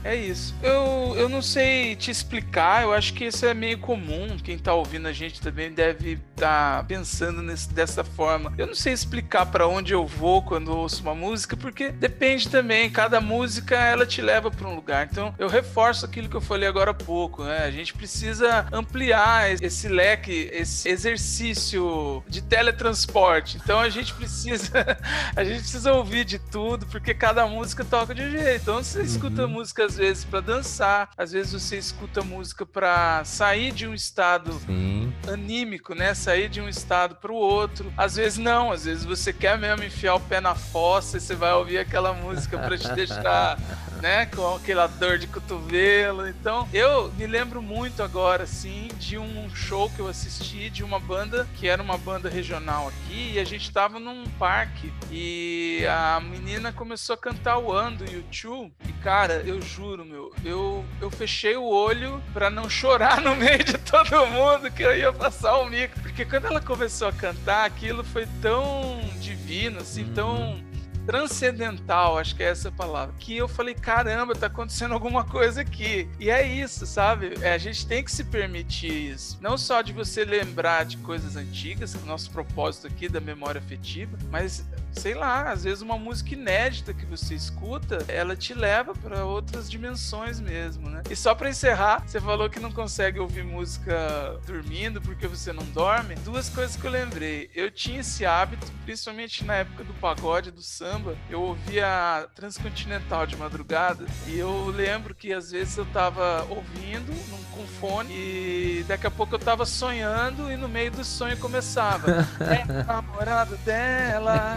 É isso. Eu, eu não sei te explicar, eu acho que isso é meio comum. Quem tá ouvindo a gente também deve estar pensando nesse- dessa forma. Eu não sei explicar pra onde eu vou quando eu ouço uma música, porque depende também. Cada música ela te leva pra um lugar. Então eu reforço aquilo que eu falei agora há pouco. Né? A gente precisa ampliar esse leque, esse exercício de teletransporte. Então a gente precisa, a gente precisa ouvir de tudo, porque cada música toca de um jeito. Então você escuta música às vezes pra dançar, às vezes você escuta música pra sair de um estado Sim. anímico, né? Sair de um estado para o outro. Às vezes não, às vezes você quer mesmo enfiar o pé na fossa e você vai ouvir aquela música para te deixar, né, com aquela dor de cotovelo. Então, eu me lembro muito agora assim de um show que eu assisti de uma banda que era uma banda regional aqui e a gente tava num parque e a menina começou a cantar o One do YouTube e Cara, eu juro, meu, eu, eu fechei o olho pra não chorar no meio de todo mundo que eu ia passar o mico. Porque quando ela começou a cantar, aquilo foi tão divino, assim, tão transcendental, acho que é essa a palavra, que eu falei, caramba, tá acontecendo alguma coisa aqui. E é isso, sabe? É, a gente tem que se permitir isso. Não só de você lembrar de coisas antigas, nosso propósito aqui da memória afetiva, mas sei lá, às vezes uma música inédita que você escuta, ela te leva para outras dimensões mesmo, né? E só para encerrar, você falou que não consegue ouvir música dormindo porque você não dorme. Duas coisas que eu lembrei. Eu tinha esse hábito, principalmente na época do pagode, do samba, eu ouvia Transcontinental de madrugada e eu lembro que às vezes eu tava ouvindo num, com fone e daqui a pouco eu tava sonhando e no meio do sonho começava. É namorado dela.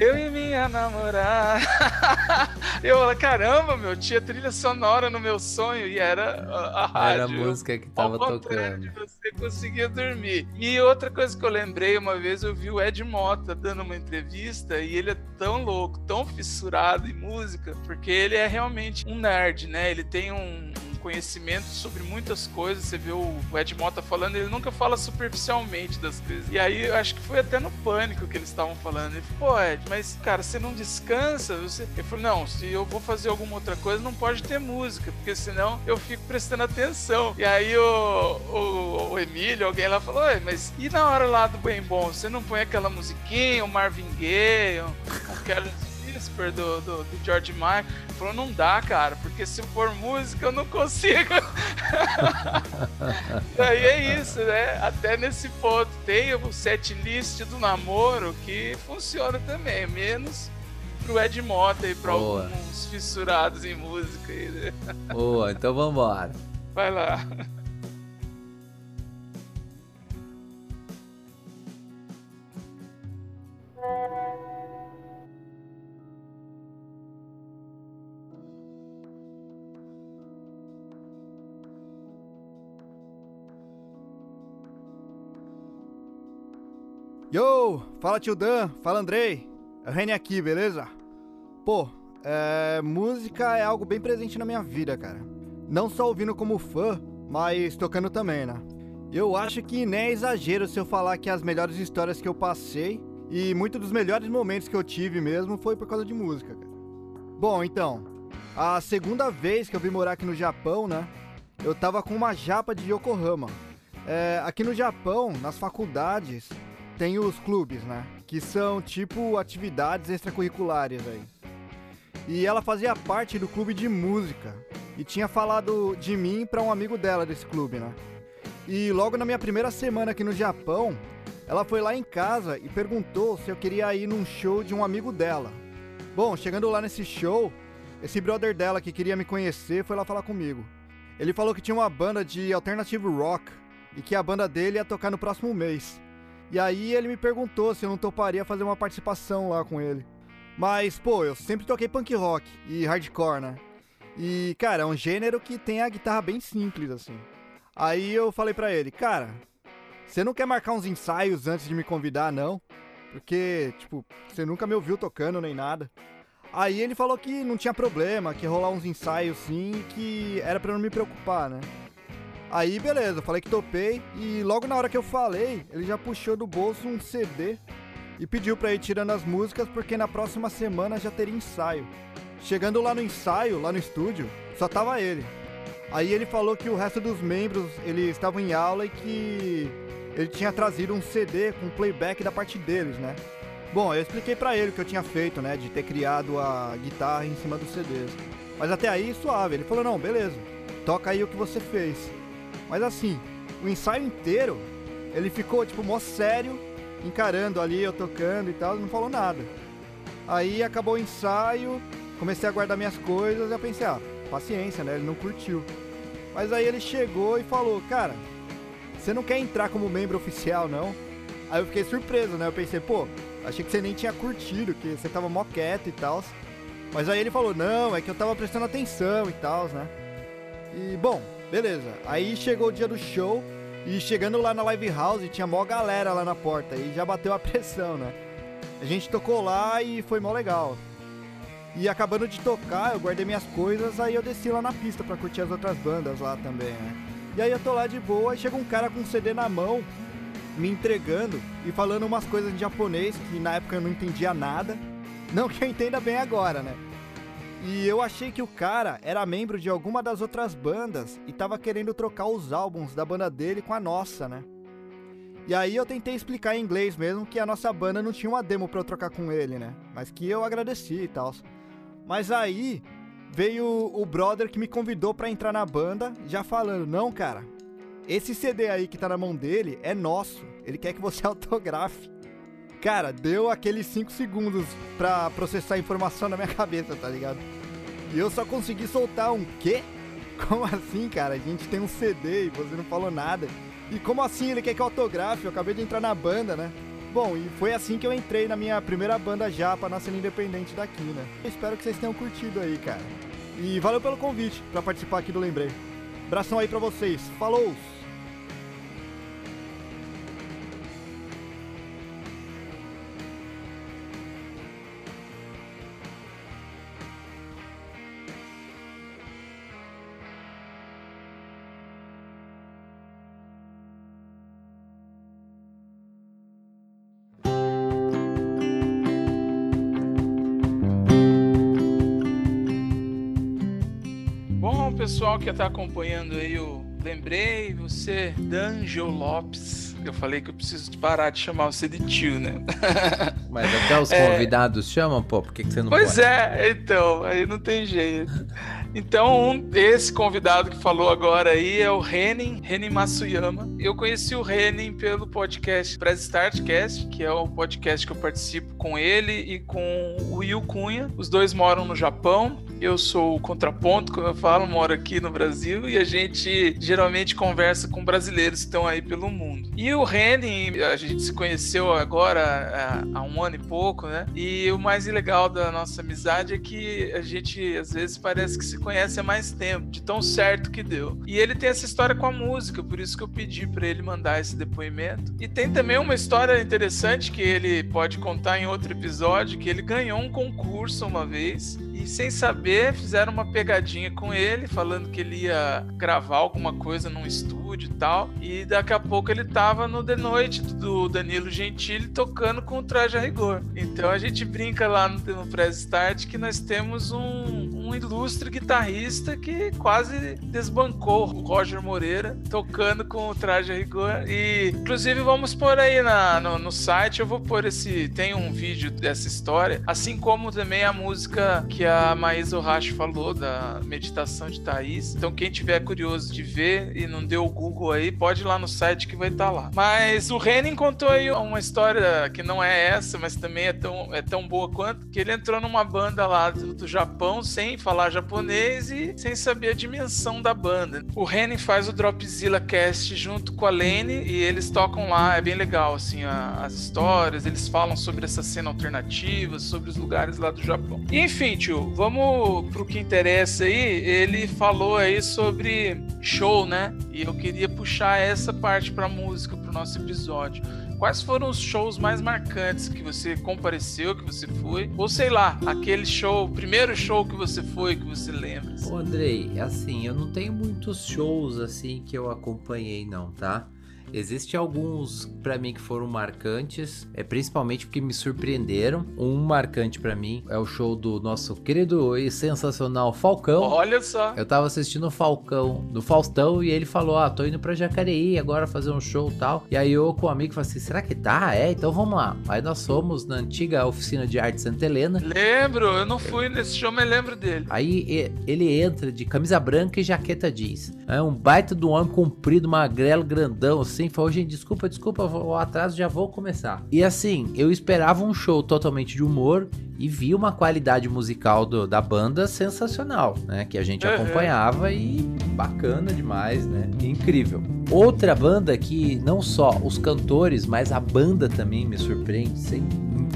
Eu e minha namorada. Eu falei, caramba, meu, tinha trilha sonora no meu sonho e era a, a rádio. Era a música que tava Ao tocando. De você conseguia dormir. E outra coisa que eu lembrei, uma vez eu vi o Ed Mota dando uma entrevista e ele é tão louco, tão fissurado em música, porque ele é realmente um nerd, né? Ele tem um, um conhecimento sobre muitas coisas. Você vê o Ed Mota falando, ele nunca fala superficialmente das coisas. E aí eu acho que foi até no pânico que eles estavam falando. Ele falou, pô, Ed, mas cara, você não descansa? Você... Ele falou, não, se eu vou fazer alguma outra coisa, não pode ter música, porque senão eu fico prestando atenção. E aí o, o, o Emílio, alguém lá falou, mas e na hora lá do Bem Bom, você não põe aquela musiquinha, o Marvin Gaye, o Carlos Whisper do, do, do George Michael? Ele falou, não dá, cara, porque se for música eu não consigo. Aí é isso, né? Até nesse ponto. Tem o set list do namoro que funciona também, menos pro Ed Mota e pra Boa. alguns fissurados em música né? Boa, então vambora. Vai lá. Yo, fala tio Dan, fala Andrei, é Reni aqui, beleza? Pô, é, música é algo bem presente na minha vida, cara. Não só ouvindo como fã, mas tocando também, né? Eu acho que nem é exagero se eu falar que as melhores histórias que eu passei e muitos dos melhores momentos que eu tive mesmo foi por causa de música, cara. Bom, então, a segunda vez que eu vim morar aqui no Japão, né? Eu tava com uma japa de Yokohama. É, aqui no Japão, nas faculdades, tem os clubes, né? Que são tipo atividades extracurriculares aí. E ela fazia parte do clube de música e tinha falado de mim para um amigo dela desse clube, né? E logo na minha primeira semana aqui no Japão, ela foi lá em casa e perguntou se eu queria ir num show de um amigo dela. Bom, chegando lá nesse show, esse brother dela que queria me conhecer foi lá falar comigo. Ele falou que tinha uma banda de alternative rock e que a banda dele ia tocar no próximo mês. E aí ele me perguntou se eu não toparia fazer uma participação lá com ele. Mas, pô, eu sempre toquei punk rock e hardcore, né? E, cara, é um gênero que tem a guitarra bem simples, assim. Aí eu falei pra ele, cara, você não quer marcar uns ensaios antes de me convidar, não? Porque, tipo, você nunca me ouviu tocando nem nada. Aí ele falou que não tinha problema, que ia rolar uns ensaios sim, que era eu não me preocupar, né? Aí beleza, falei que topei e logo na hora que eu falei, ele já puxou do bolso um CD e pediu pra ir tirando as músicas porque na próxima semana já teria ensaio. Chegando lá no ensaio, lá no estúdio, só tava ele. Aí ele falou que o resto dos membros eles estavam em aula e que ele tinha trazido um CD com playback da parte deles, né? Bom, eu expliquei pra ele o que eu tinha feito, né, de ter criado a guitarra em cima dos CDs. Mas até aí suave, ele falou: "Não, beleza. Toca aí o que você fez". Mas assim, o ensaio inteiro, ele ficou tipo mó sério, encarando ali eu tocando e tal, não falou nada. Aí acabou o ensaio, comecei a guardar minhas coisas, eu pensei, ah, paciência, né? Ele não curtiu. Mas aí ele chegou e falou, cara, você não quer entrar como membro oficial, não? Aí eu fiquei surpreso, né? Eu pensei, pô, achei que você nem tinha curtido, que você tava mó quieto e tal. Mas aí ele falou, não, é que eu tava prestando atenção e tal, né? E bom, beleza. Aí chegou o dia do show e chegando lá na live house tinha mó galera lá na porta e já bateu a pressão, né? A gente tocou lá e foi mó legal. E acabando de tocar, eu guardei minhas coisas, aí eu desci lá na pista pra curtir as outras bandas lá também, né? E aí eu tô lá de boa e chega um cara com um CD na mão, me entregando e falando umas coisas em japonês que na época eu não entendia nada. Não que eu entenda bem agora, né? E eu achei que o cara era membro de alguma das outras bandas e tava querendo trocar os álbuns da banda dele com a nossa, né? E aí eu tentei explicar em inglês mesmo que a nossa banda não tinha uma demo pra eu trocar com ele, né? Mas que eu agradeci e tal. Mas aí veio o brother que me convidou pra entrar na banda, já falando: "Não, cara, esse CD aí que tá na mão dele é nosso. Ele quer que você autografe". Cara, deu aqueles 5 segundos pra processar a informação na minha cabeça, tá ligado? E eu só consegui soltar um quê? Como assim, cara? A gente tem um CD e você não falou nada. E como assim ele quer que eu autografe? Eu acabei de entrar na banda, né? Bom, e foi assim que eu entrei na minha primeira banda já pra nossa independente daqui, né? Eu espero que vocês tenham curtido aí, cara. E valeu pelo convite pra participar aqui do Lembrei. Abração aí pra vocês. Falou! Pessoal que está acompanhando aí o Lembrei, você, D'Angelo Lopes. Eu falei que eu preciso parar de chamar você de tio, né? Mas até os É. convidados chamam, pô, por que, que você não Pois pode? é, então, aí não tem jeito. Então, um, esse convidado que falou agora aí é o Renin, Renin Masuyama. Eu conheci o Renin pelo podcast Press Startcast, que é o podcast que eu participo com ele e com o Will Cunha. Os dois moram no Japão. Eu sou o contraponto, como eu falo, moro aqui no Brasil e a gente geralmente conversa com brasileiros que estão aí pelo mundo. E o Renin, a gente se conheceu agora há, há um ano e pouco, né? E o mais legal da nossa amizade é que a gente às vezes parece que se conhece há mais tempo, de tão certo que deu. E ele tem essa história com a música, por isso que eu pedi para ele mandar esse depoimento. E tem também uma história interessante que ele pode contar em outro episódio, que ele ganhou um concurso uma vez e sem saber fizeram uma pegadinha com ele, falando que ele ia gravar alguma coisa num estúdio e tal. E daqui a pouco ele tava no The Noite do Danilo Gentili tocando com o traje a rigor. Então a gente brinca lá no, no Press Start que nós temos um, um ilustre guitarrista que quase desbancou o Roger Moreira tocando com o traje a rigor. E inclusive vamos pôr aí na, no, no site, eu vou pôr esse. Tem um vídeo dessa história, assim como também a música que a Maísa Ohashi falou, da meditação de Thaís. Então, quem tiver curioso de ver e não deu o Google aí, pode ir lá no site que vai estar lá. Mas o Renin contou aí uma história que não é essa, mas também é tão, é tão boa quanto, que ele entrou numa banda lá do, do Japão sem falar japonês e sem saber a dimensão da banda. O Renin faz o Dropzilla Cast junto com a Lene e eles tocam lá, é bem legal, assim, a- as histórias, eles falam sobre essa cena alternativa, sobre os lugares lá do Japão. Enfim, tio, vamos pro que interessa aí. Ele falou aí sobre show, né? E eu queria puxar essa parte pra música, pro nosso episódio. Quais foram os shows mais marcantes que você compareceu, que você foi? Ou sei lá, aquele show, primeiro show que você foi, que você lembra? assim? Ô, Andrei, assim, eu não tenho muitos shows assim que eu acompanhei, não, tá? Existem alguns pra mim que foram marcantes, é principalmente porque me surpreenderam. Um marcante pra mim é o show do nosso querido e sensacional Falcão. Olha só. Eu tava assistindo o Falcão, no Faustão, e ele falou: Ah, tô indo pra Jacareí agora fazer um show e tal. E aí eu com um amigo falei assim: será que tá? É, então vamos lá. Aí nós fomos na antiga oficina de arte Santa Helena. Lembro, eu não fui nesse show, mas lembro dele. Aí ele entra de camisa branca e jaqueta jeans. É um baita do homem comprido, magrelo, grandão, assim. Falou, gente, desculpa, desculpa, o atraso já vou começar. E assim, eu esperava um show totalmente de humor e vi uma qualidade musical do- da banda sensacional, né? Que a gente Uhum. acompanhava e bacana demais, né? Incrível. Outra banda que não só os cantores, mas a banda também me surpreende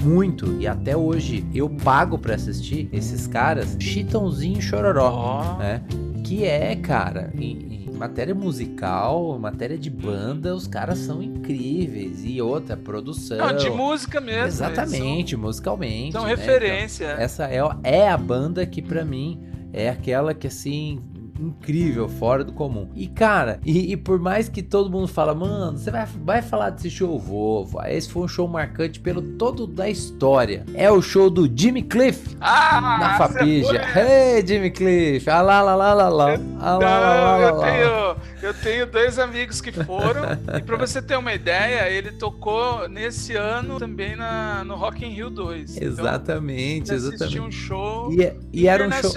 muito e até hoje eu pago pra assistir esses caras, Chitãozinho e Chororó, Ó, né? Que é, cara, em- matéria musical, matéria de banda, os caras são incríveis. E outra, produção. Não, de música mesmo. Exatamente, são, musicalmente. São né? referência. Então, essa é, é a banda que para mim é aquela que assim incrível, fora do comum. E cara, e, e, por mais que todo mundo fala, mano, você vai, vai falar desse show? Vou, vai. Esse foi um show marcante pelo todo da história. É o show do Jimmy Cliff ah, na Fapija. Hey, Jimmy Cliff! Ah lá lá lá lá lá. Ah, lá, lá, lá, eu tenho, eu tenho dois amigos que foram. e pra você ter uma ideia, ele tocou nesse ano também na, no Rock in Rio 2. Exatamente, então, exatamente. um show e, e era um show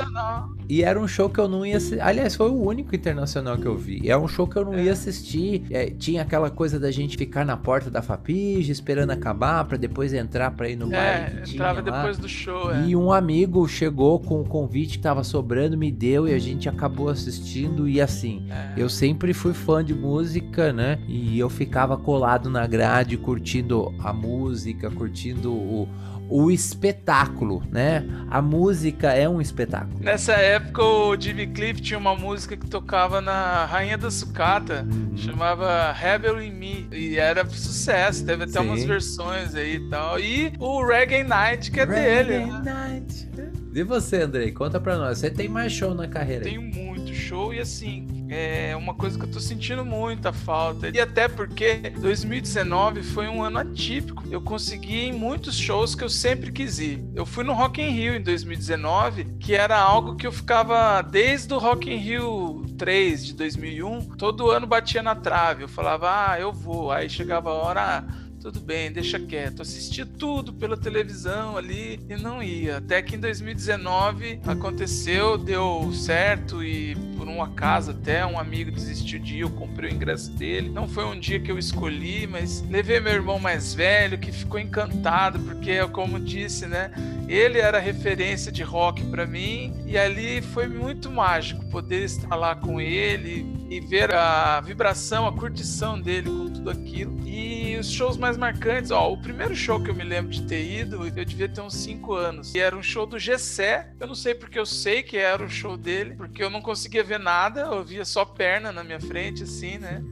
e era um show que eu não ia. Aliás, foi o único internacional que eu vi. É um show que eu não é. ia assistir. É, tinha aquela coisa da gente ficar na porta da Fapige esperando acabar para depois entrar para ir no é, bar. entrava depois do show. É. E um amigo chegou com o convite que tava sobrando, me deu e a gente acabou assistindo. E assim, É. eu sempre fui fã de música, né? E eu ficava colado na grade, curtindo a música, curtindo o o espetáculo, né? A música é um espetáculo. Nessa época, o Jimmy Cliff tinha uma música que tocava na Rainha da Sucata, Uhum. chamava Rebel in Me, e era sucesso, teve até Sim. umas versões aí e tal. E o Reggae Night, que é dele. né? E você, Andrei? Conta pra nós. Você tem mais show na carreira? Tenho muito show e assim, é uma coisa que eu tô sentindo muita falta. E até porque 2019 foi um ano atípico. Eu consegui em muitos shows que eu sempre quis ir. Eu fui no Rock in Rio em 2019, que era algo que eu ficava desde o Rock in Rio 3 de 2001, todo ano batia na trave. Eu falava: "Ah, eu vou". Aí chegava a hora, ah, tudo bem, deixa quieto. Assistia tudo pela televisão ali e não ia. Até que em 2019 aconteceu, deu certo e por um acaso até um amigo desistiu de ir, eu comprei o ingresso dele. Não foi um dia que eu escolhi, mas levei meu irmão mais velho que ficou encantado porque, como disse, né? Ele era referência de rock para mim e ali foi muito mágico poder estar lá com ele e ver a vibração, a curtição dele com tudo aquilo. E os shows mais marcantes, ó, o primeiro show que eu me lembro de ter ido, eu devia ter uns 5 anos. E era um show do Gessé. Eu não sei porque eu sei que era o show dele, porque eu não conseguia ver nada, eu via só perna na minha frente, assim, né?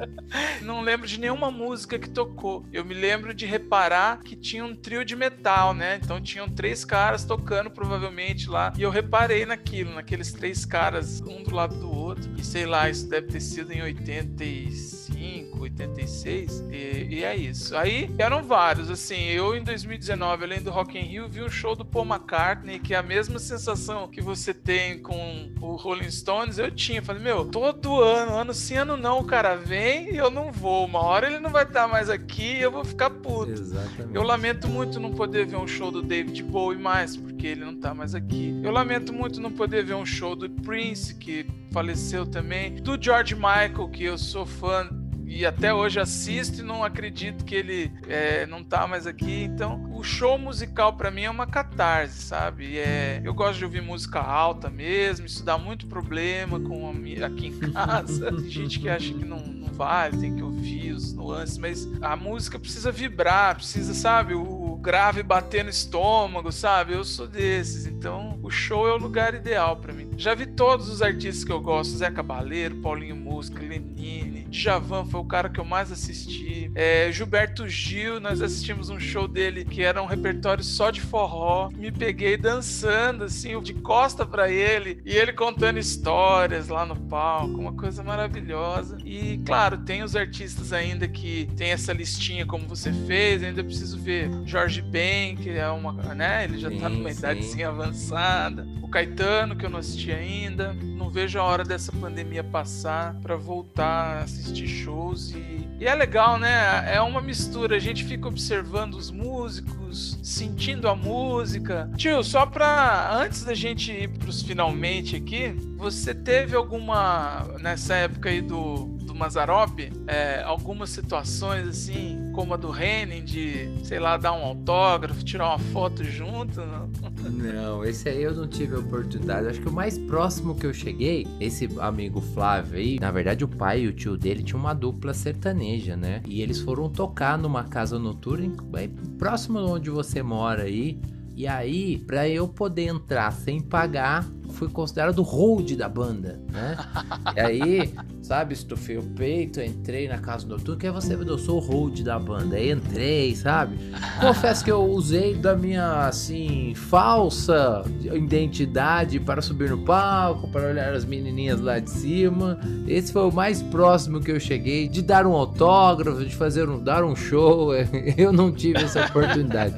não lembro de nenhuma música que tocou. Eu me lembro de reparar que tinha um trio de metal, né? Então tinham três caras tocando provavelmente lá. E eu reparei naquilo, naqueles três caras, um do lado do outro. E sei lá, isso deve ter sido em 85, 86. E, e é isso. Aí eram vários. Assim, eu em 2019, além do Rock in Rio, vi um show do Paul McCartney, que é a mesma sensação que você tem com o Rolling Stones, eu tinha. Falei, meu, todo ano, ano sim, ano não, o cara vem e eu não vou. Uma hora ele não vai estar mais aqui e eu vou ficar puto. Exatamente. Eu lamento muito não poder ver um show do David Bowie mais, porque ele não tá mais aqui. Eu lamento muito não poder ver um show do Prince, que faleceu também. Do George Michael, que eu sou fã e até hoje assisto e não acredito que ele é, não tá mais aqui. Então, o show musical para mim é uma catarse, sabe? É, eu gosto de ouvir música alta mesmo, isso dá muito problema com a aqui em casa. Tem gente que acha que não, não vale, tem que ouvir os nuances, mas a música precisa vibrar, precisa, sabe? O grave bater no estômago, sabe? Eu sou desses, então o show é o lugar ideal para mim. Já vi todos os artistas que eu gosto, Zé Cabaleiro, Paulinho Música, Lenine, Djavan foi o cara que eu mais assisti. É, Gilberto Gil, nós assistimos um show dele que era um repertório só de forró. Me peguei dançando, assim, de costa para ele, e ele contando histórias lá no palco, uma coisa maravilhosa. E, claro, tem os artistas ainda que tem essa listinha como você fez, ainda preciso ver Jorge Ben, que é uma, né, ele já tá Sim, numa sim. idadezinha avançada. O Caetano, que eu não assisti ainda. Não vejo a hora dessa pandemia passar para voltar a assistir shows e, e é legal, né? É uma mistura. A gente fica observando os músicos, sentindo a música. Tio, só pra antes da gente ir pros finalmente aqui, você teve alguma nessa época aí do Mazarop, é, algumas situações assim, como a do Henning, de, sei lá, dar um autógrafo, tirar uma foto junto, não? Não, esse aí eu não tive a oportunidade. Acho que o mais próximo que eu cheguei, esse amigo Flávio aí, na verdade o pai e o tio dele tinham uma dupla sertaneja, né? E eles foram tocar numa casa noturna, bem próximo de onde você mora aí. E aí, pra eu poder entrar sem pagar, fui considerado o hold da banda, né? e aí, sabe, estufei o peito, entrei na casa do que é você, eu sou o hold da banda. Aí entrei, sabe? Confesso que eu usei da minha, assim, falsa identidade para subir no palco, para olhar as menininhas lá de cima. Esse foi o mais próximo que eu cheguei de dar um autógrafo, de fazer um, dar um show. Eu não tive essa oportunidade.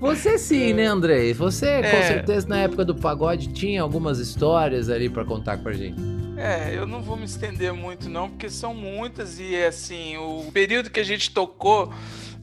Você sim, né, Andrei? Você, é. com certeza, na época do pagode, tinha algumas histórias ali para contar com a gente. É, eu não vou me estender muito não, porque são muitas e assim, o período que a gente tocou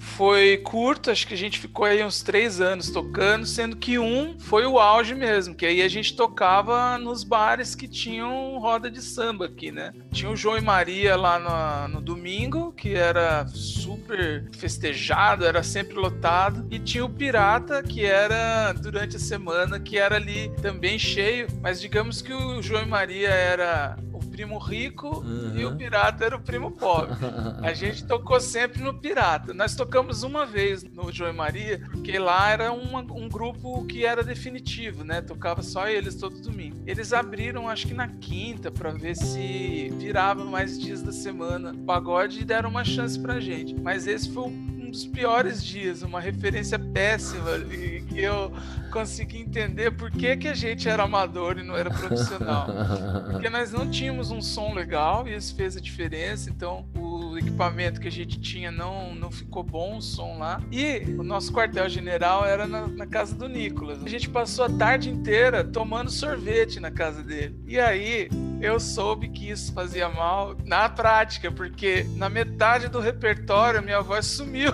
foi curto, acho que a gente ficou aí uns três anos tocando, sendo que um foi o auge mesmo, que aí a gente tocava nos bares que tinham roda de samba aqui, né? Tinha o João e Maria lá no, no domingo, que era super festejado, era sempre lotado, e tinha o Pirata, que era durante a semana, que era ali também cheio, mas digamos que o João e Maria era primo rico uhum. e o pirata era o primo pobre. A gente tocou sempre no pirata. Nós tocamos uma vez no João e Maria, porque lá era uma, um grupo que era definitivo, né? Tocava só eles todo domingo. Eles abriram, acho que na quinta, para ver se virava mais dias da semana o pagode e deram uma chance pra gente. Mas esse foi o um dos piores dias, uma referência péssima e que eu consegui entender por que, que a gente era amador e não era profissional. Porque nós não tínhamos um som legal e isso fez a diferença, então o equipamento que a gente tinha não, não ficou bom o som lá. E o nosso quartel-general era na, na casa do Nicolas. A gente passou a tarde inteira tomando sorvete na casa dele. E aí eu soube que isso fazia mal na prática, porque na metade do repertório minha voz sumiu.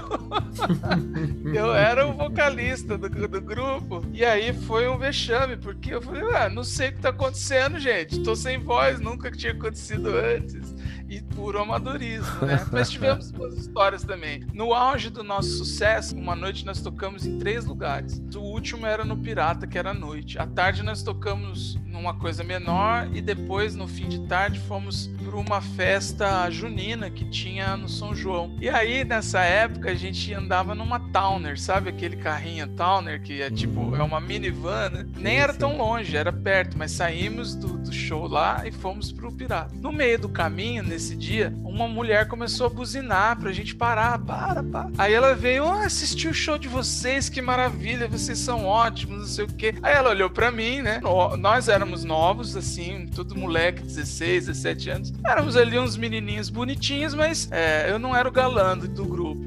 eu era o vocalista do, do, grupo. E aí foi um vexame, porque eu falei, ah, não sei o que tá acontecendo, gente. Tô sem voz, nunca tinha acontecido antes e puro amadorismo, né? Mas tivemos boas histórias também. No auge do nosso sucesso, uma noite nós tocamos em três lugares. O último era no Pirata, que era à noite. À tarde nós tocamos numa coisa menor e depois, no fim de tarde, fomos para uma festa junina que tinha no São João. E aí, nessa época, a gente andava numa Towner, sabe aquele carrinho Towner que é tipo, uhum. é uma minivan, né? Nem era tão longe, era perto, mas saímos do, do show lá e fomos pro Pirata. No meio do caminho, nesse nesse dia, uma mulher começou a buzinar pra gente parar, para, para. Aí ela veio, oh, assisti o show de vocês, que maravilha, vocês são ótimos, não sei o quê. Aí ela olhou pra mim, né? Nós éramos novos, assim, todo moleque, 16, 17 anos. Éramos ali uns menininhos bonitinhos, mas é, eu não era o galã do grupo.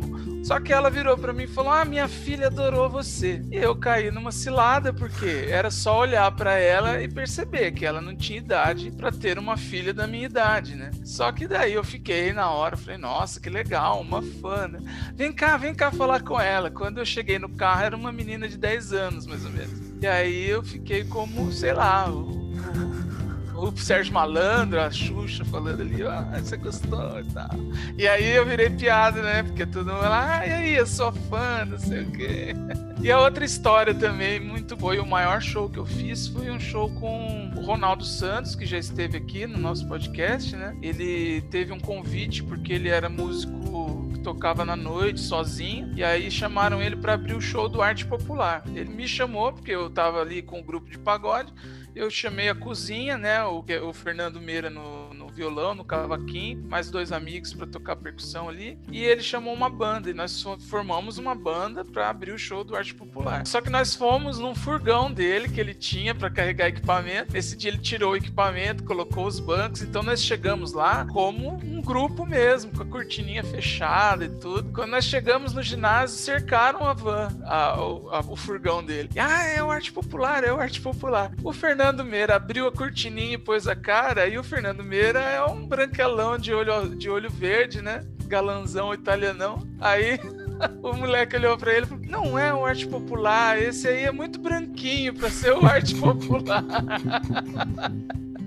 Só que ela virou para mim e falou: Ah, minha filha adorou você. E eu caí numa cilada, porque era só olhar para ela e perceber que ela não tinha idade para ter uma filha da minha idade, né? Só que daí eu fiquei na hora, falei: Nossa, que legal, uma fã, né? Vem cá, vem cá falar com ela. Quando eu cheguei no carro, era uma menina de 10 anos, mais ou menos. E aí eu fiquei como, sei lá, o o Sérgio Malandro, a Xuxa falando ali, ah, você gostou e tal. E aí eu virei piada, né? Porque todo mundo lá, ah, e aí, eu sou fã, não sei o quê. E a outra história também, muito boa, e o maior show que eu fiz foi um show com o Ronaldo Santos, que já esteve aqui no nosso podcast, né? Ele teve um convite porque ele era músico que tocava na noite sozinho, e aí chamaram ele para abrir o show do Arte Popular. Ele me chamou porque eu tava ali com o um grupo de pagode, eu chamei a cozinha, né? O, o Fernando Meira no, no violão, no cavaquinho, mais dois amigos para tocar percussão ali. E ele chamou uma banda e nós formamos uma banda para abrir o show do Arte Popular. Só que nós fomos num furgão dele que ele tinha para carregar equipamento. Esse dia ele tirou o equipamento, colocou os bancos. Então nós chegamos lá como um grupo mesmo, com a cortininha fechada e tudo. Quando nós chegamos no ginásio, cercaram a van, a, a, o furgão dele. E, ah, é o Arte Popular, é o Arte Popular. O Fernando Meira abriu a cortininha e pôs a cara, e o Fernando Meira é um branquelão de olho, de olho verde, né? Galanzão italianão. Aí o moleque olhou pra ele e falou: Não é um arte popular, esse aí é muito branquinho pra ser o arte popular.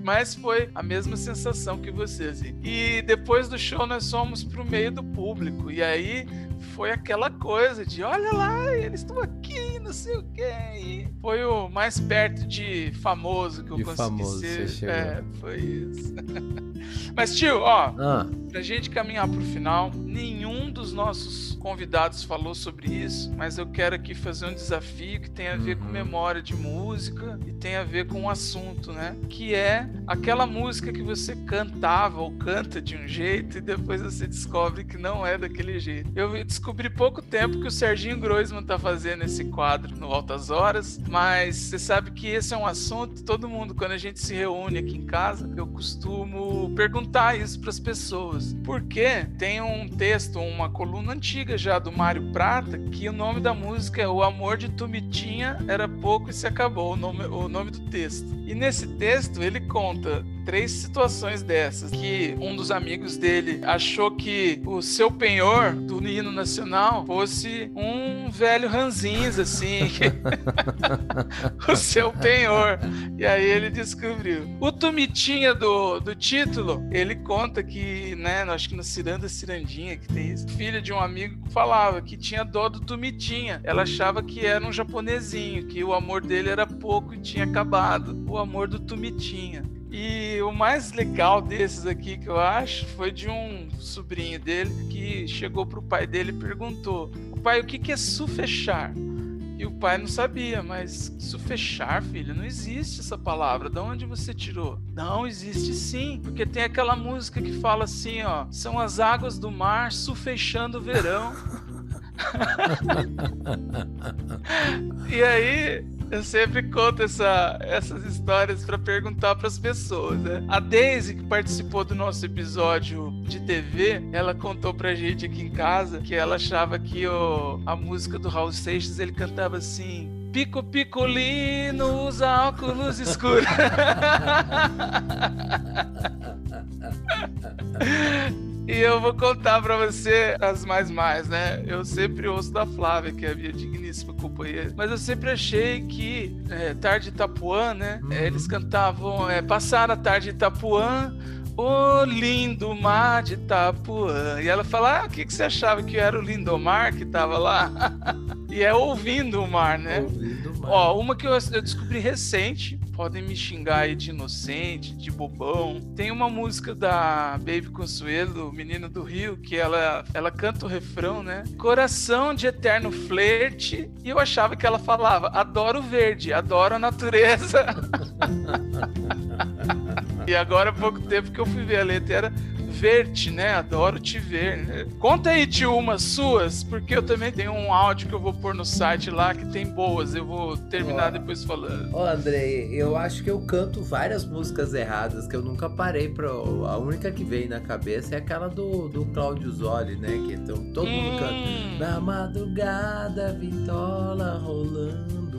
Mas foi a mesma sensação que você, assim. E depois do show nós fomos pro meio do público. E aí foi aquela coisa de olha lá, eles estão aqui, não sei o quê. E foi o mais perto de famoso que eu de consegui famoso, ser. Você é, foi isso. Mas, tio, ó. Ah Pra gente caminhar pro final, nenhum dos nossos convidados falou sobre isso, mas eu quero aqui fazer um desafio que tem a ver com Uhum. memória de música e tem a ver com o assunto, né? Que é aquela música que você cantava ou canta de um jeito e depois você descobre que não é daquele jeito. Eu descobri pouco tempo que o Serginho Groisman tá fazendo esse quadro no Altas Horas, mas você sabe que esse é um assunto, todo mundo, quando a gente se reúne aqui em casa, eu costumo perguntar isso para as pessoas. Porque tem um texto, uma coluna antiga já do Mário Prata, que o nome da música é O Amor de Tumitinha Era Pouco e Se Acabou, o nome, o nome do texto. E nesse texto ele conta três situações dessas. Que um dos amigos dele achou que o seu penhor do hino nacional fosse um velho ranzins, assim. o seu penhor. E aí ele descobriu. O Tumitinha do, do título, ele conta que, né, acho que na Ciranda Cirandinha, que tem isso, filha de um amigo que falava que tinha dó do Tumitinha. Ela achava que era um japonesinho, que o amor dele era pouco e tinha acabado. O amor do Tumitinha. E o mais legal desses aqui que eu acho foi de um sobrinho dele que chegou pro pai dele e perguntou: Pai, o que, que é sufechar? E o pai não sabia, mas sufechar, filho, não existe essa palavra. De onde você tirou? Não, existe sim, porque tem aquela música que fala assim, ó, são as águas do mar sufechando o verão. e aí eu sempre conto essa, essas histórias para perguntar para as pessoas, né? A Daisy, que participou do nosso episódio de TV, ela contou pra gente aqui em casa que ela achava que o, a música do Raul Seixas ele cantava assim. Pico Picolino usa óculos escuros. E eu vou contar pra você as mais mais, né? Eu sempre ouço da Flávia, que é a minha digníssima companheira. Mas eu sempre achei que é, Tarde Itapuã, né? É, Eles cantavam é, Passar a Tarde Itapuã, o lindo mar de Itapuã. E ela fala, ah, o que, que você achava que era o Lindomar que tava lá? e é ouvindo o mar, né? Ouvindo mais. Ó, uma que eu descobri recente, podem me xingar aí de inocente, de bobão. Tem uma música da Baby Consuelo, Menino do Rio, que ela, ela canta o refrão, né? Coração de eterno flerte. E eu achava que ela falava, adoro verde, adoro a natureza. e agora há pouco tempo que eu fui ver a letra, era ver-te, né? Adoro te ver. né? Conta aí, tio, umas suas, porque eu também tenho um áudio que eu vou pôr no site lá que tem boas. Eu vou terminar Ó. depois falando. Ô Andrei, eu acho que eu canto várias músicas erradas que eu nunca parei pra. A única que veio na cabeça é aquela do, do Cláudio Zoli, né? Que então, todo mundo canta. Hum, Na madrugada, vitola rolando.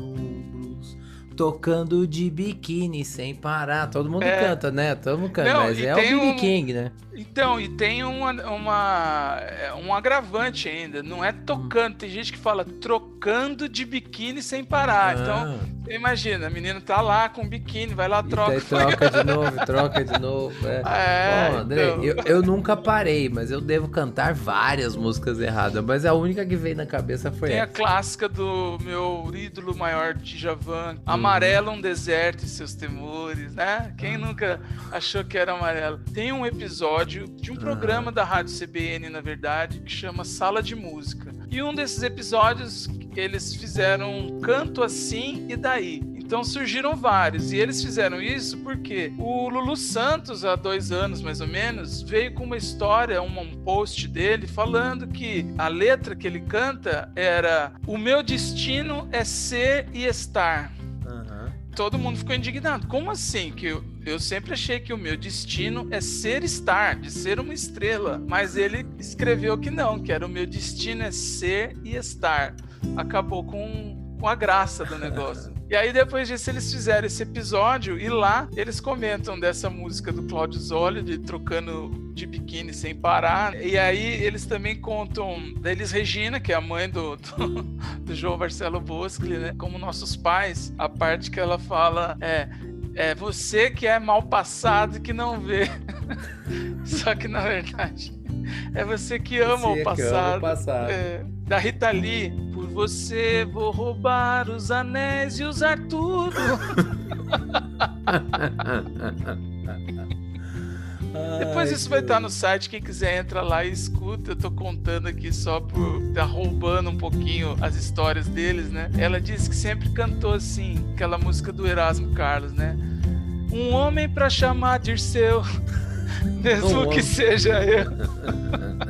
Tocando de biquíni sem parar. Todo mundo É. canta, né? Todo mundo canta, Não, mas é o B.B. um- King, né? Então, e tem uma, uma, é, um agravante ainda. Não é tocando, tem gente que fala trocando de biquíni sem parar. Então, Ah, você imagina, a menina tá lá com biquíni, vai lá, e troca. daí troca de novo, troca de novo. É. É, Bom, André, então. eu, eu nunca parei, mas eu devo cantar várias músicas erradas. Mas a única que veio na cabeça foi Tem a essa. clássica do meu ídolo maior de Javan, Uhum. Amarelo, um deserto e seus temores, né? Quem nunca achou que era amarelo? Tem um episódio de um programa da Rádio CBN, na verdade, que chama Sala de Música. E um desses episódios, eles fizeram um canto assim e daí. Então surgiram vários. E eles fizeram isso porque o Lulu Santos, há dois anos mais ou menos, veio com uma história, um, um post dele, falando que a letra que ele canta era: O meu destino é ser e estar. Aham. Todo mundo ficou indignado. Como assim? Que eu, eu sempre achei que o meu destino é ser estar, de ser uma estrela. Mas ele escreveu que não, que era o meu destino é ser e estar. Acabou com, com a graça do negócio. E aí, depois disso, eles fizeram esse episódio e lá eles comentam dessa música do Claudio Zoli, de trocando de biquíni sem parar. E aí eles também contam da Elis Regina, que é a mãe do, do, do João Marcelo Boscli, né? Como nossos pais, a parte que ela fala é. É você que é mal passado e que não vê. Só que na verdade é você que ama Você o que ama passado. o passado. É, da Rita Lee, você vou roubar os anéis e usar tudo. Depois Ai, isso vai estar no site, quem quiser entra lá e escuta. Eu tô contando aqui só por tá roubando um pouquinho as histórias deles, né? Ela disse que sempre cantou assim, aquela música do Erasmo Carlos, né? Um homem pra chamar de seu, mesmo Um que homem. seja eu.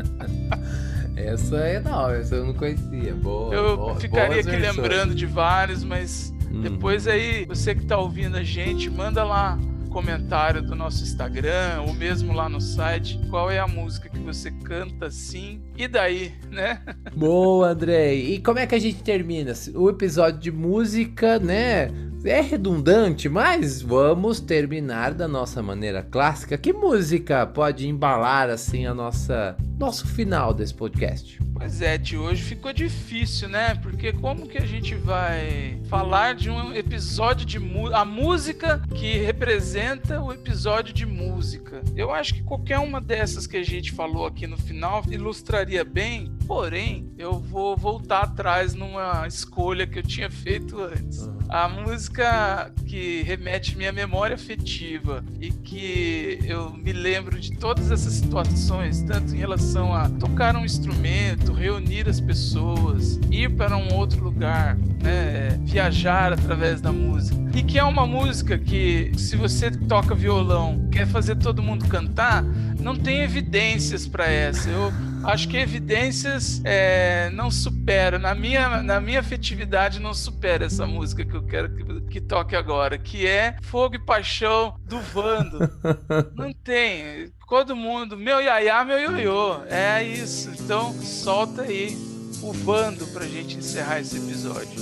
Essa é não, essa eu não conhecia. Boa, Eu boa- ficaria aqui versões. lembrando de vários, mas Hum. depois aí, você que tá ouvindo a gente, manda lá comentário do nosso Instagram ou mesmo lá no site qual é a música que você canta assim e daí, né? Boa, Andrei. E como é que a gente termina? O episódio de música, né? É redundante, mas vamos terminar da nossa maneira clássica. Que música pode embalar assim a nossa nosso final desse podcast? Pois é, de hoje ficou difícil, né? Porque como que a gente vai falar de um episódio de música, a música que representa o episódio de música? Eu acho que qualquer uma dessas que a gente falou aqui no final ilustraria bem, porém, eu vou voltar atrás numa escolha que eu tinha feito antes. A música que remete minha memória afetiva e que eu me lembro de todas essas situações, tanto em relação a tocar um instrumento, reunir as pessoas, ir para um outro lugar, né, viajar através da música. E que é uma música que, se você toca violão, quer fazer todo mundo cantar, não tem evidências para essa. Eu acho que evidências é, não supera, na minha, na minha afetividade, não supera essa música que eu quero que, que toque agora, que é Fogo e Paixão do Vando. Não tem. Todo mundo, meu iaiá, meu ioiô. É isso. Então, solta aí o Vando pra gente encerrar esse episódio.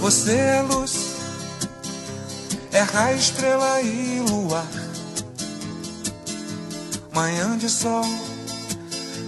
Você é luz, é raio, estrela e luar. Manhã de sol,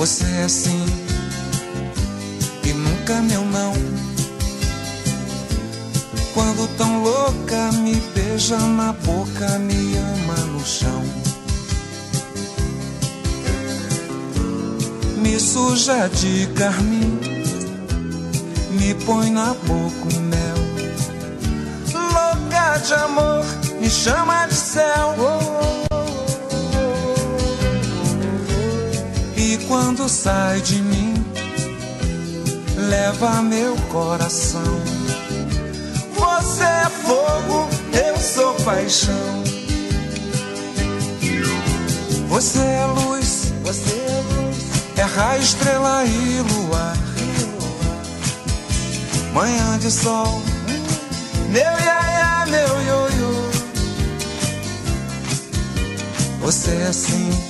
Você é assim e nunca meu não. Quando tão louca me beija na boca, me ama no chão. Me suja de carmim, me põe na boca o mel. Louca de amor, me chama de céu. Quando sai de mim, leva meu coração. Você é fogo, eu sou paixão. Você é luz, você é luz, é raio, estrela e luar. Manhã de sol, meu iaiá, meu ioiô. Você é assim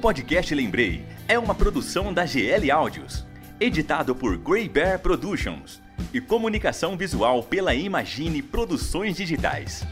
Podcast Lembrei é uma produção da GL Áudios, editado por Grey Bear Productions e comunicação visual pela Imagine Produções Digitais.